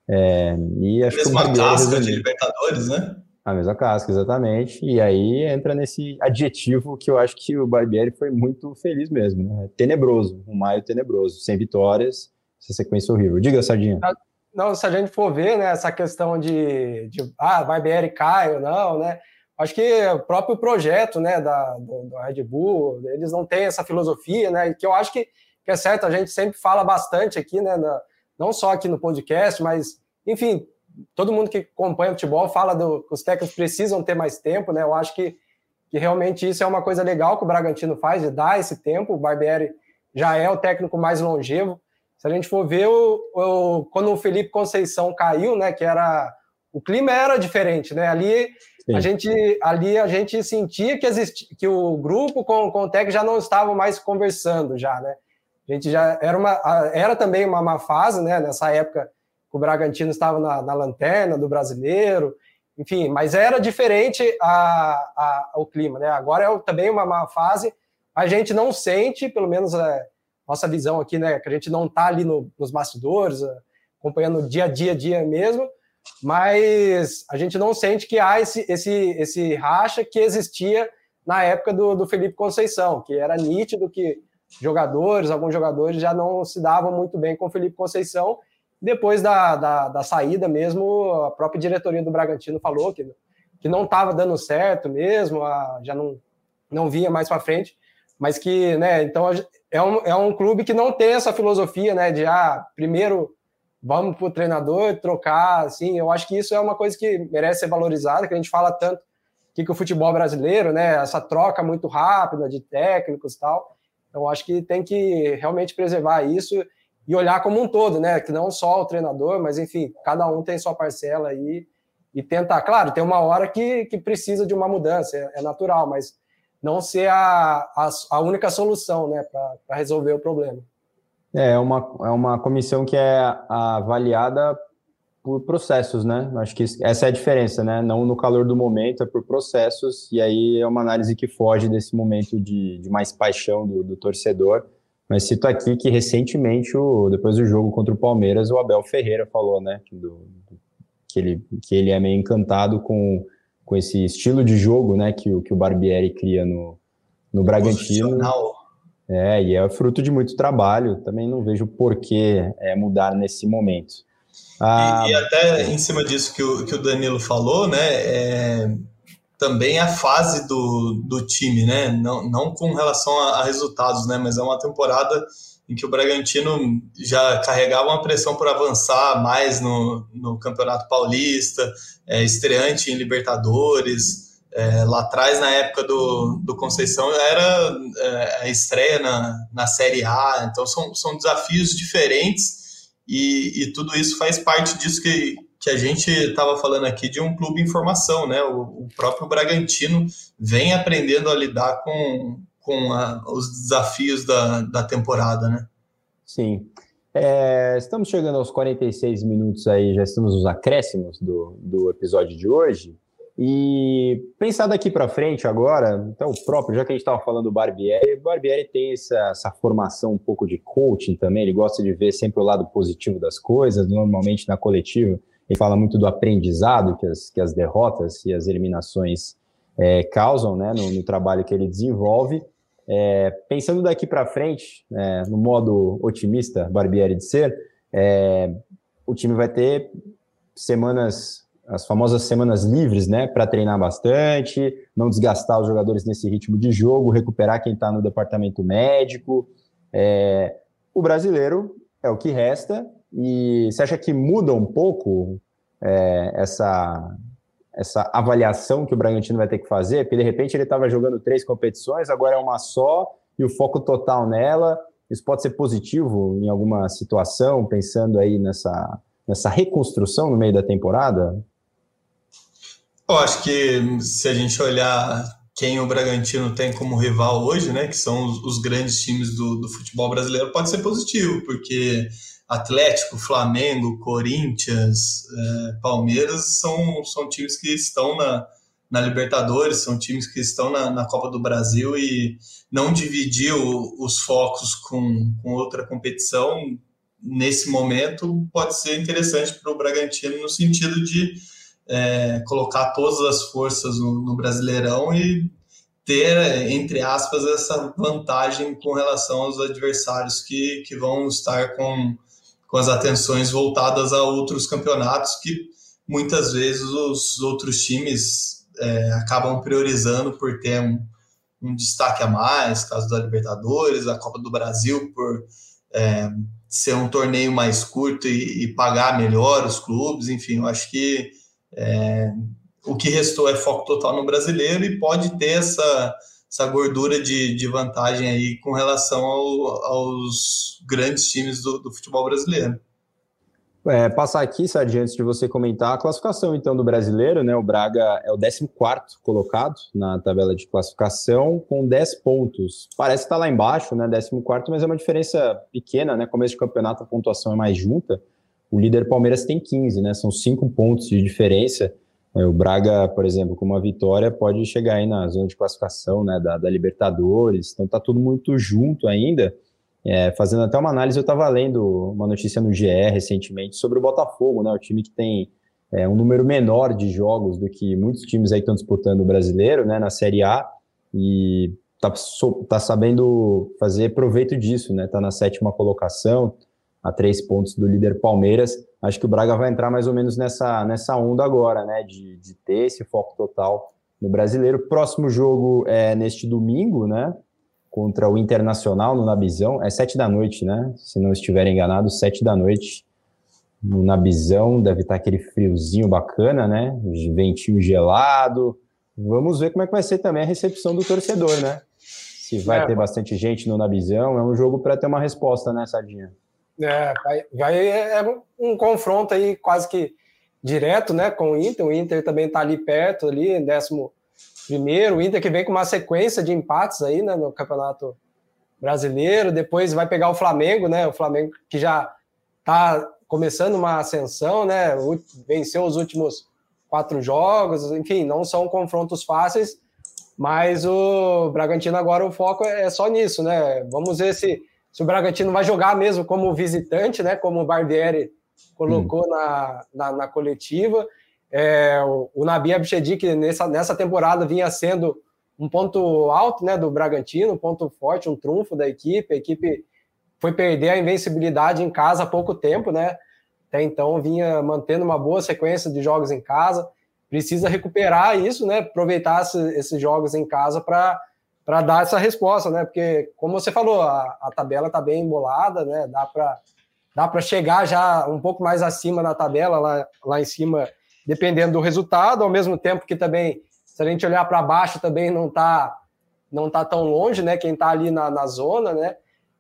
É, e acho Mesma que casca de Libertadores, né? A mesma casca, exatamente. E aí entra nesse adjetivo que eu acho que o Barbieri foi muito feliz mesmo, né? Tenebroso, um maio tenebroso, sem vitórias, essa sequência horrível. Diga, Sardinha. Não, se a gente for ver, né, essa questão de, de ah, Barbieri cai ou não, né? Acho que o próprio projeto, né, da, do, do Red Bull, eles não têm essa filosofia, né, que eu acho que, que é certo, a gente sempre fala bastante aqui, né, na, não só aqui no podcast, mas, enfim, todo mundo que acompanha futebol fala do, que os técnicos precisam ter mais tempo, né? Eu acho que, que realmente isso é uma coisa legal que o Bragantino faz, de dar esse tempo. O Barbieri já é o técnico mais longevo. Se a gente for ver, o, o, quando o Felipe Conceição caiu, né? Que era. O clima era diferente, né? Ali a gente, ali a gente sentia que, existia, que o grupo com, com o técnico já não estavam mais conversando, já, né? A gente já era uma. Era também uma má fase, né? Nessa época o Bragantino estava na, na lanterna do brasileiro, enfim, mas era diferente a, a, o clima, né? Agora é também uma má fase, a gente não sente, pelo menos é, nossa visão aqui, né? Que a gente não está ali no, nos bastidores, é, acompanhando dia a dia, dia mesmo, mas a gente não sente que há esse, esse, esse racha que existia na época do, do Felipe Conceição, que era nítido que jogadores, alguns jogadores já não se davam muito bem com o Felipe Conceição, depois da, da, da, saída mesmo, a própria diretoria do Bragantino falou que, que não estava dando certo mesmo, a, já não, não vinha mais para frente, mas que, né, então é um, é um clube que não tem essa filosofia, né, de, ah, primeiro vamos para o treinador trocar, assim, eu acho que isso é uma coisa que merece ser valorizada, que a gente fala tanto que, que o futebol brasileiro, né, essa troca muito rápida de técnicos e tal. Então, acho que tem que realmente preservar isso e olhar como um todo, né? Que não só o treinador, mas enfim, cada um tem sua parcela aí e tentar. Claro, tem uma hora que, que precisa de uma mudança, é, é natural, mas não ser a, a, a única solução, né, para resolver o problema. É, é uma, é uma comissão que é avaliada por processos, né? Acho que essa é a diferença, né? Não no calor do momento, é por processos, e aí é uma análise que foge desse momento de, de mais paixão do, do torcedor. Mas cito aqui que recentemente, o, depois do jogo contra o Palmeiras, o Abel Ferreira falou, né? Do, que, ele, que ele é meio encantado com, com esse estilo de jogo, né? Que, que o Barbieri cria no, no Bragantino. É, e é fruto de muito trabalho. Também não vejo por que é, mudar nesse momento. Ah, e, e, até em cima disso que o, que o Danilo falou, né? É, também a fase do, do time, né? Não, não com relação a, a, resultados, né? Mas é uma temporada em que o Bragantino já carregava uma pressão por avançar mais no, no Campeonato Paulista, é, estreante em Libertadores. É, lá atrás, na época do, do Conceição, era é, a estreia na, na Série A. Então, são, são desafios diferentes e, e tudo isso faz parte disso que, que a gente estava falando aqui de um clube em formação, né? O, o próprio Bragantino vem aprendendo a lidar com, com a, os desafios da, da temporada, né? Sim. É, estamos chegando aos 46 minutos aí, já estamos nos acréscimos do, do episódio de hoje. E pensar daqui para frente agora, então o próprio, já que a gente estava falando do Barbieri, o Barbieri tem essa, essa, formação um pouco de coaching também, ele gosta de ver sempre o lado positivo das coisas, normalmente na coletiva ele fala muito do aprendizado que as, que as derrotas e as eliminações é, causam né, no, no, trabalho que ele desenvolve. É, pensando daqui para frente, é, no modo otimista, Barbieri de ser, é, o time vai ter semanas as famosas semanas livres, né, para treinar bastante, não desgastar os jogadores nesse ritmo de jogo, recuperar quem está no departamento médico. É, o brasileiro é o que resta, e você acha que muda um pouco é, essa, essa avaliação que o Bragantino vai ter que fazer? Porque de repente ele estava jogando três competições, agora é uma só, e o foco total nela. Isso pode ser positivo em alguma situação, pensando aí nessa, nessa reconstrução no meio da temporada? Eu acho que se a gente olhar quem o Bragantino tem como rival hoje, né, que são os, os grandes times do, do, futebol brasileiro, pode ser positivo, porque Atlético, Flamengo, Corinthians, é, Palmeiras são, são times que estão na, na Libertadores, são times que estão na, na Copa do Brasil e não dividir o, os focos com, com outra competição nesse momento pode ser interessante para o Bragantino no sentido de é, colocar todas as forças no, no, Brasileirão e ter, entre aspas, essa vantagem com relação aos adversários que, que vão estar com, com as atenções voltadas a outros campeonatos que muitas vezes os outros times é, acabam priorizando por ter um, um, destaque a mais, caso da Libertadores, a Copa do Brasil por é, ser um torneio mais curto e, e pagar melhor os clubes, enfim, eu acho que é, o que restou é foco total no brasileiro e pode ter essa, essa gordura de, de vantagem aí com relação ao, aos grandes times do, do futebol brasileiro. É, passar aqui, Sérgio, antes de você comentar a classificação então do brasileiro, né? O Braga é o 14 colocado na tabela de classificação com 10 pontos. Parece que está lá embaixo, né? 14, mas é uma diferença pequena, né? Começo de campeonato a pontuação é mais junta. O líder Palmeiras tem 15, né? São cinco pontos de diferença. É, o Braga, por exemplo, com uma vitória, pode chegar aí na zona de classificação né, da, da Libertadores. Então tá tudo muito junto ainda. É, fazendo até uma análise, eu estava lendo uma notícia no GE recentemente sobre o Botafogo, né? O time que tem é, um número menor de jogos do que muitos times aí estão disputando o brasileiro, né? Na Série A. E tá, tá sabendo fazer proveito disso, né? Tá na sétima colocação, a três pontos do líder Palmeiras. Acho que o Braga vai entrar mais ou menos nessa, nessa onda agora, né? De, de ter esse foco total no brasileiro. Próximo jogo é neste domingo, né? Contra o Internacional no Nabizão. É sete da noite, né? Se não estiver enganado, sete da noite no Nabizão. Deve estar aquele friozinho bacana, né? Ventinho gelado. vamos ver como é que vai ser também a recepção do torcedor, né? Se vai é, ter bastante gente no Nabizão, é um jogo para ter uma resposta, né, Sardinha? É, vai, vai, é um confronto aí quase que direto, né, com o Inter. O Inter também está ali perto, ali, décimo primeiro. O Inter que vem com uma sequência de empates aí, né, no Campeonato Brasileiro. Depois vai pegar o Flamengo, né, o Flamengo que já está começando uma ascensão, né, venceu os últimos quatro jogos, enfim, não são confrontos fáceis, mas o Bragantino agora o foco é só nisso, né? Vamos ver se, se o Bragantino vai jogar mesmo como visitante, né? Como o Barbieri colocou hum. na, na, na, coletiva. É, o, o Nabi Abichedi, nessa, nessa temporada vinha sendo um ponto alto né, do Bragantino, um ponto forte, um trunfo da equipe. A equipe foi perder a invencibilidade em casa há pouco tempo, né? Até então vinha mantendo uma boa sequência de jogos em casa. Precisa recuperar isso, né? Aproveitar esses jogos em casa para para dar essa resposta, né? Porque, como você falou, a, a tabela está bem embolada, né? Dá para dá para chegar já um pouco mais acima na tabela, lá, lá em cima, dependendo do resultado, ao mesmo tempo que também, se a gente olhar para baixo, também não está não tá tão longe, né? Quem está ali na, na zona, né?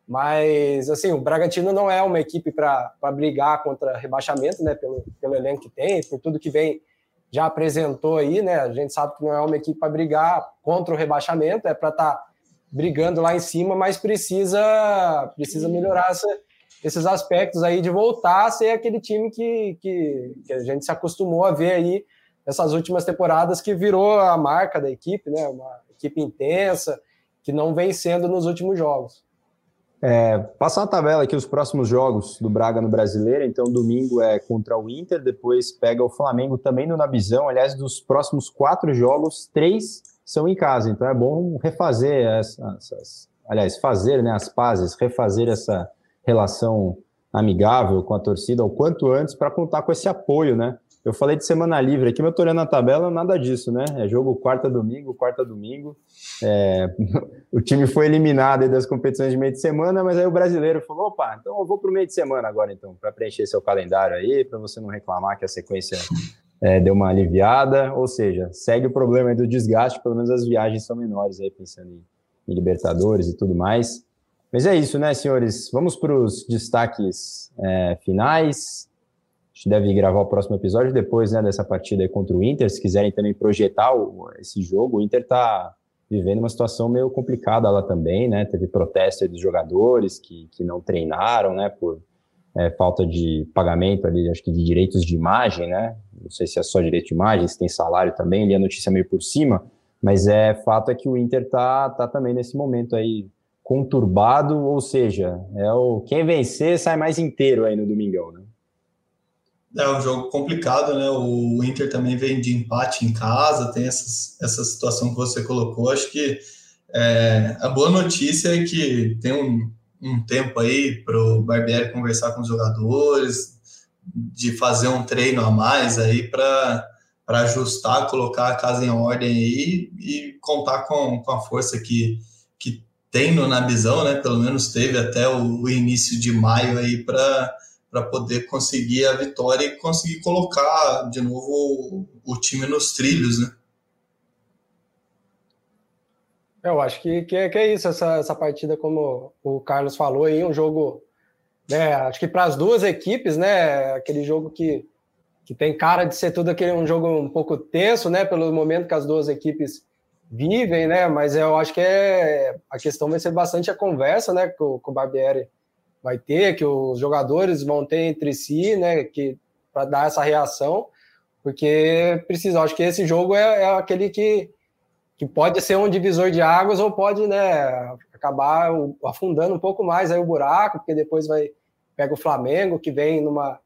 Mas, assim, o Bragantino não é uma equipe para brigar contra rebaixamento, né? Pelo, pelo elenco que tem, por tudo que vem já apresentou aí, né? A gente sabe que não é uma equipe para brigar contra o rebaixamento, é para estar tá brigando lá em cima, mas precisa, precisa melhorar essa, esses aspectos aí de voltar a ser aquele time que, que, que, a gente se acostumou a ver aí nessas últimas temporadas, que virou a marca da equipe, né? Uma equipe intensa, que não vem sendo nos últimos jogos. É, passar a tabela aqui, os próximos jogos do Braga no Brasileiro. Então, domingo é contra o Inter, depois pega o Flamengo também no Nabizão. Aliás, dos próximos quatro jogos, três são em casa. Então, é bom refazer essas. Aliás, fazer né, as pazes, refazer essa relação amigável com a torcida o quanto antes para contar com esse apoio, né? Eu falei de semana livre aqui, mas eu tô olhando a tabela, nada disso, né? É jogo quarta domingo, quarta domingo. É, o time foi eliminado das competições de meio de semana, mas aí o brasileiro falou: opa, então eu vou para o meio de semana agora, então, para preencher seu calendário aí, para você não reclamar que a sequência é, deu uma aliviada. Ou seja, segue o problema do desgaste, pelo menos as viagens são menores aí, pensando em, em Libertadores e tudo mais. Mas é isso, né, senhores? Vamos para os destaques é, finais gente deve gravar o próximo episódio depois né, dessa partida contra o Inter. Se quiserem também projetar o, esse jogo, o Inter está vivendo uma situação meio complicada lá também, né? Teve protesto dos jogadores que, que não treinaram, né? Por é, falta de pagamento ali, acho que de direitos de imagem, né? Não sei se é só direito de imagem, se tem salário também, li a notícia meio por cima, mas é fato é que o Inter tá, tá também nesse momento aí conturbado, ou seja, é o quem vencer sai mais inteiro aí no domingão, né? É um jogo complicado, né? O Inter também vem de empate em casa, tem essas, essa situação que você colocou. Acho que é, a boa notícia é que tem um, um tempo aí para o Barbieri conversar com os jogadores, de fazer um treino a mais aí para ajustar, colocar a casa em ordem aí e contar com, com a força que, que tem no Nabizão, né? Pelo menos teve até o, o início de maio aí para para poder conseguir a vitória e conseguir colocar de novo o, time nos trilhos, né? Eu acho que, que, é, que é isso, essa, essa partida, como o Carlos falou aí, um jogo, né, acho que para as duas equipes, né, aquele jogo que, que tem cara de ser tudo aquele um jogo um pouco tenso, né, pelo momento que as duas equipes vivem, né, mas eu acho que é, a questão vai ser bastante a conversa, né, com, com o Barbieri vai ter, que os jogadores vão ter entre si, né, que para dar essa reação, porque precisa, acho que esse jogo é, é, aquele que, que pode ser um divisor de águas ou pode, né, acabar afundando um pouco mais aí o buraco, porque depois vai pega o Flamengo que vem numa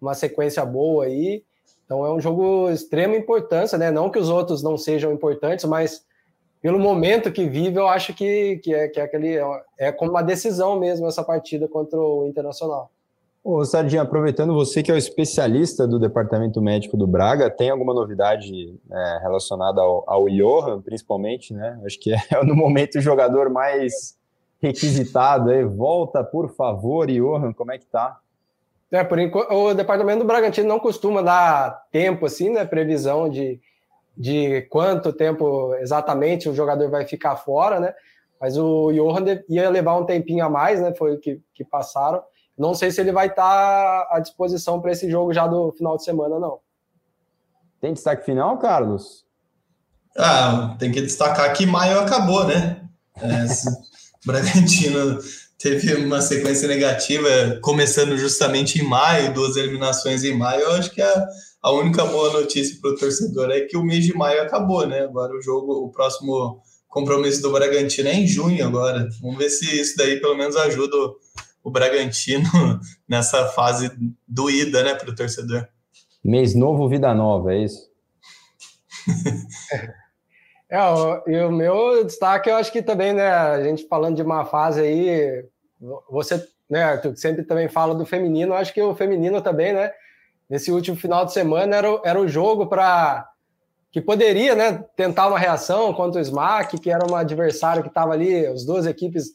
uma sequência boa aí. Então é um jogo extrema importância, né? Não que os outros não sejam importantes, mas pelo momento que vive, eu acho que, que, é, que é aquele. É como uma decisão mesmo essa partida contra o Internacional. Ô, Sardinha, aproveitando você que é o especialista do departamento médico do Braga, tem alguma novidade é, relacionada ao, ao Johan, principalmente, né? Acho que é no momento o jogador mais requisitado aí. Volta, por favor, Johan, como é que tá? É, por enquanto, o departamento do Bragantino não costuma dar tempo, assim, né? Previsão de de quanto tempo exatamente o jogador vai ficar fora, né? Mas o Johan ia levar um tempinho a mais, né? Foi o que, que passaram. Não sei se ele vai estar à disposição para esse jogo já do final de semana, não. Tem destaque final, Carlos? Ah, tem que destacar que maio acabou, né? É, Bragantino teve uma sequência negativa, começando justamente em maio, duas eliminações em maio. Eu acho que a, a única boa notícia para o torcedor é que o mês de maio acabou, né? Agora o jogo, o próximo compromisso do Bragantino é em junho agora. Vamos ver se isso daí pelo menos ajuda o, o Bragantino nessa fase doída, né, para o torcedor. Mês novo, vida nova, é isso? É, e o meu destaque, eu acho que também, né, a gente falando de uma fase aí, você, né, tu sempre também fala do feminino, acho que o feminino também, né, nesse último final de semana era, era o jogo para que poderia, né, tentar uma reação contra o Smack, que era um adversário que estava ali, as duas equipes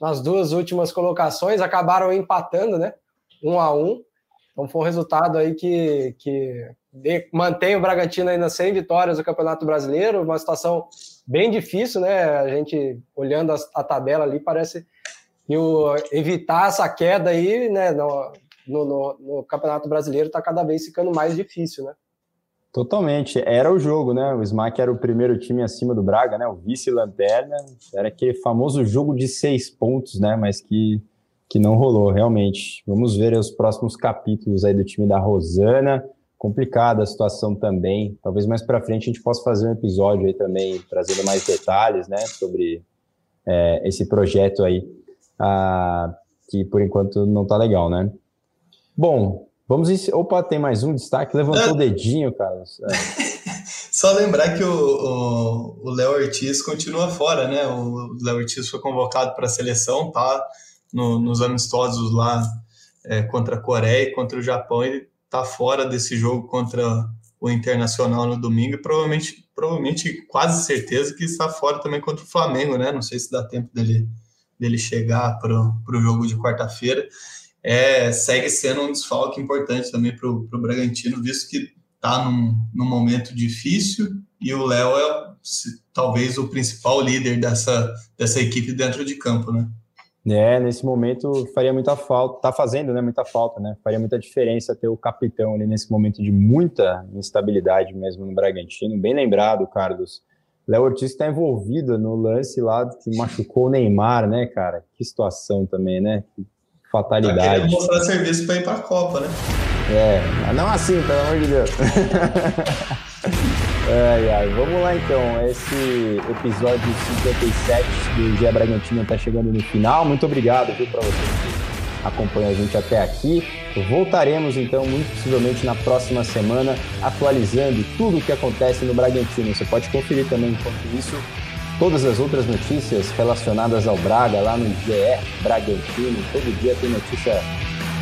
nas duas últimas colocações acabaram empatando, né, um a um. Então foi um resultado aí que, que mantém o Bragantino ainda sem vitórias no Campeonato Brasileiro, uma situação bem difícil, né? A gente olhando a, a tabela ali, parece que o, evitar essa queda aí, né, no, no, no Campeonato Brasileiro está cada vez ficando mais difícil, né? Totalmente. Era o jogo, né? O Smack era o primeiro time acima do Braga, né? O vice-lanterna. Era aquele famoso jogo de seis pontos, né? Mas que, que não rolou, realmente. Vamos ver os próximos capítulos aí do time da Rosana complicada a situação também. Talvez mais para frente a gente possa fazer um episódio aí também, trazendo mais detalhes, né, sobre é, esse projeto aí, ah, que por enquanto não tá legal, né? Bom, vamos. Opa, tem mais um destaque. Levantou o dedinho, Carlos. É. Só lembrar que o Léo Ortiz continua fora, né? O Léo Ortiz foi convocado para a seleção, tá no, nos amistosos lá é, contra a Coreia e contra o Japão. Ele está fora desse jogo contra o Internacional no domingo e provavelmente, provavelmente quase certeza que está fora também contra o Flamengo, né? Não sei se dá tempo dele, dele chegar para o jogo de quarta-feira. É, segue sendo um desfalque importante também para o Bragantino, visto que está num, num momento difícil e o Léo é talvez o principal líder dessa, dessa equipe dentro de campo, né? É, nesse momento faria muita falta, tá fazendo, né, muita falta, né? Faria muita diferença ter o capitão ali nesse momento de muita instabilidade mesmo no Bragantino. Bem lembrado, Carlos. Léo Ortiz está envolvido no lance lá que machucou o Neymar, né, cara? Que situação também, né? Fatalidade. Tá querendo mostrar serviço para ir para a Copa, né? É, não assim, pelo amor de Deus. Ai, ai, vamos lá então. Esse episódio 57 do Gé Bragantino está chegando no final. Muito obrigado viu, para você que acompanha a gente até aqui. Voltaremos então, muito possivelmente na próxima semana, atualizando tudo o que acontece no Bragantino. Você pode conferir também, enquanto isso, todas as outras notícias relacionadas ao Braga lá no GE Bragantino. Todo dia tem notícia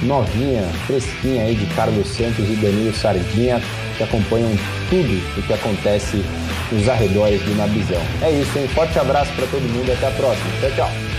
novinha, fresquinha aí de Carlos Santos e Danilo Sardinha que acompanham tudo o que acontece nos arredores do Nabizão. É isso, um forte abraço para todo mundo até a próxima. Tchau, tchau.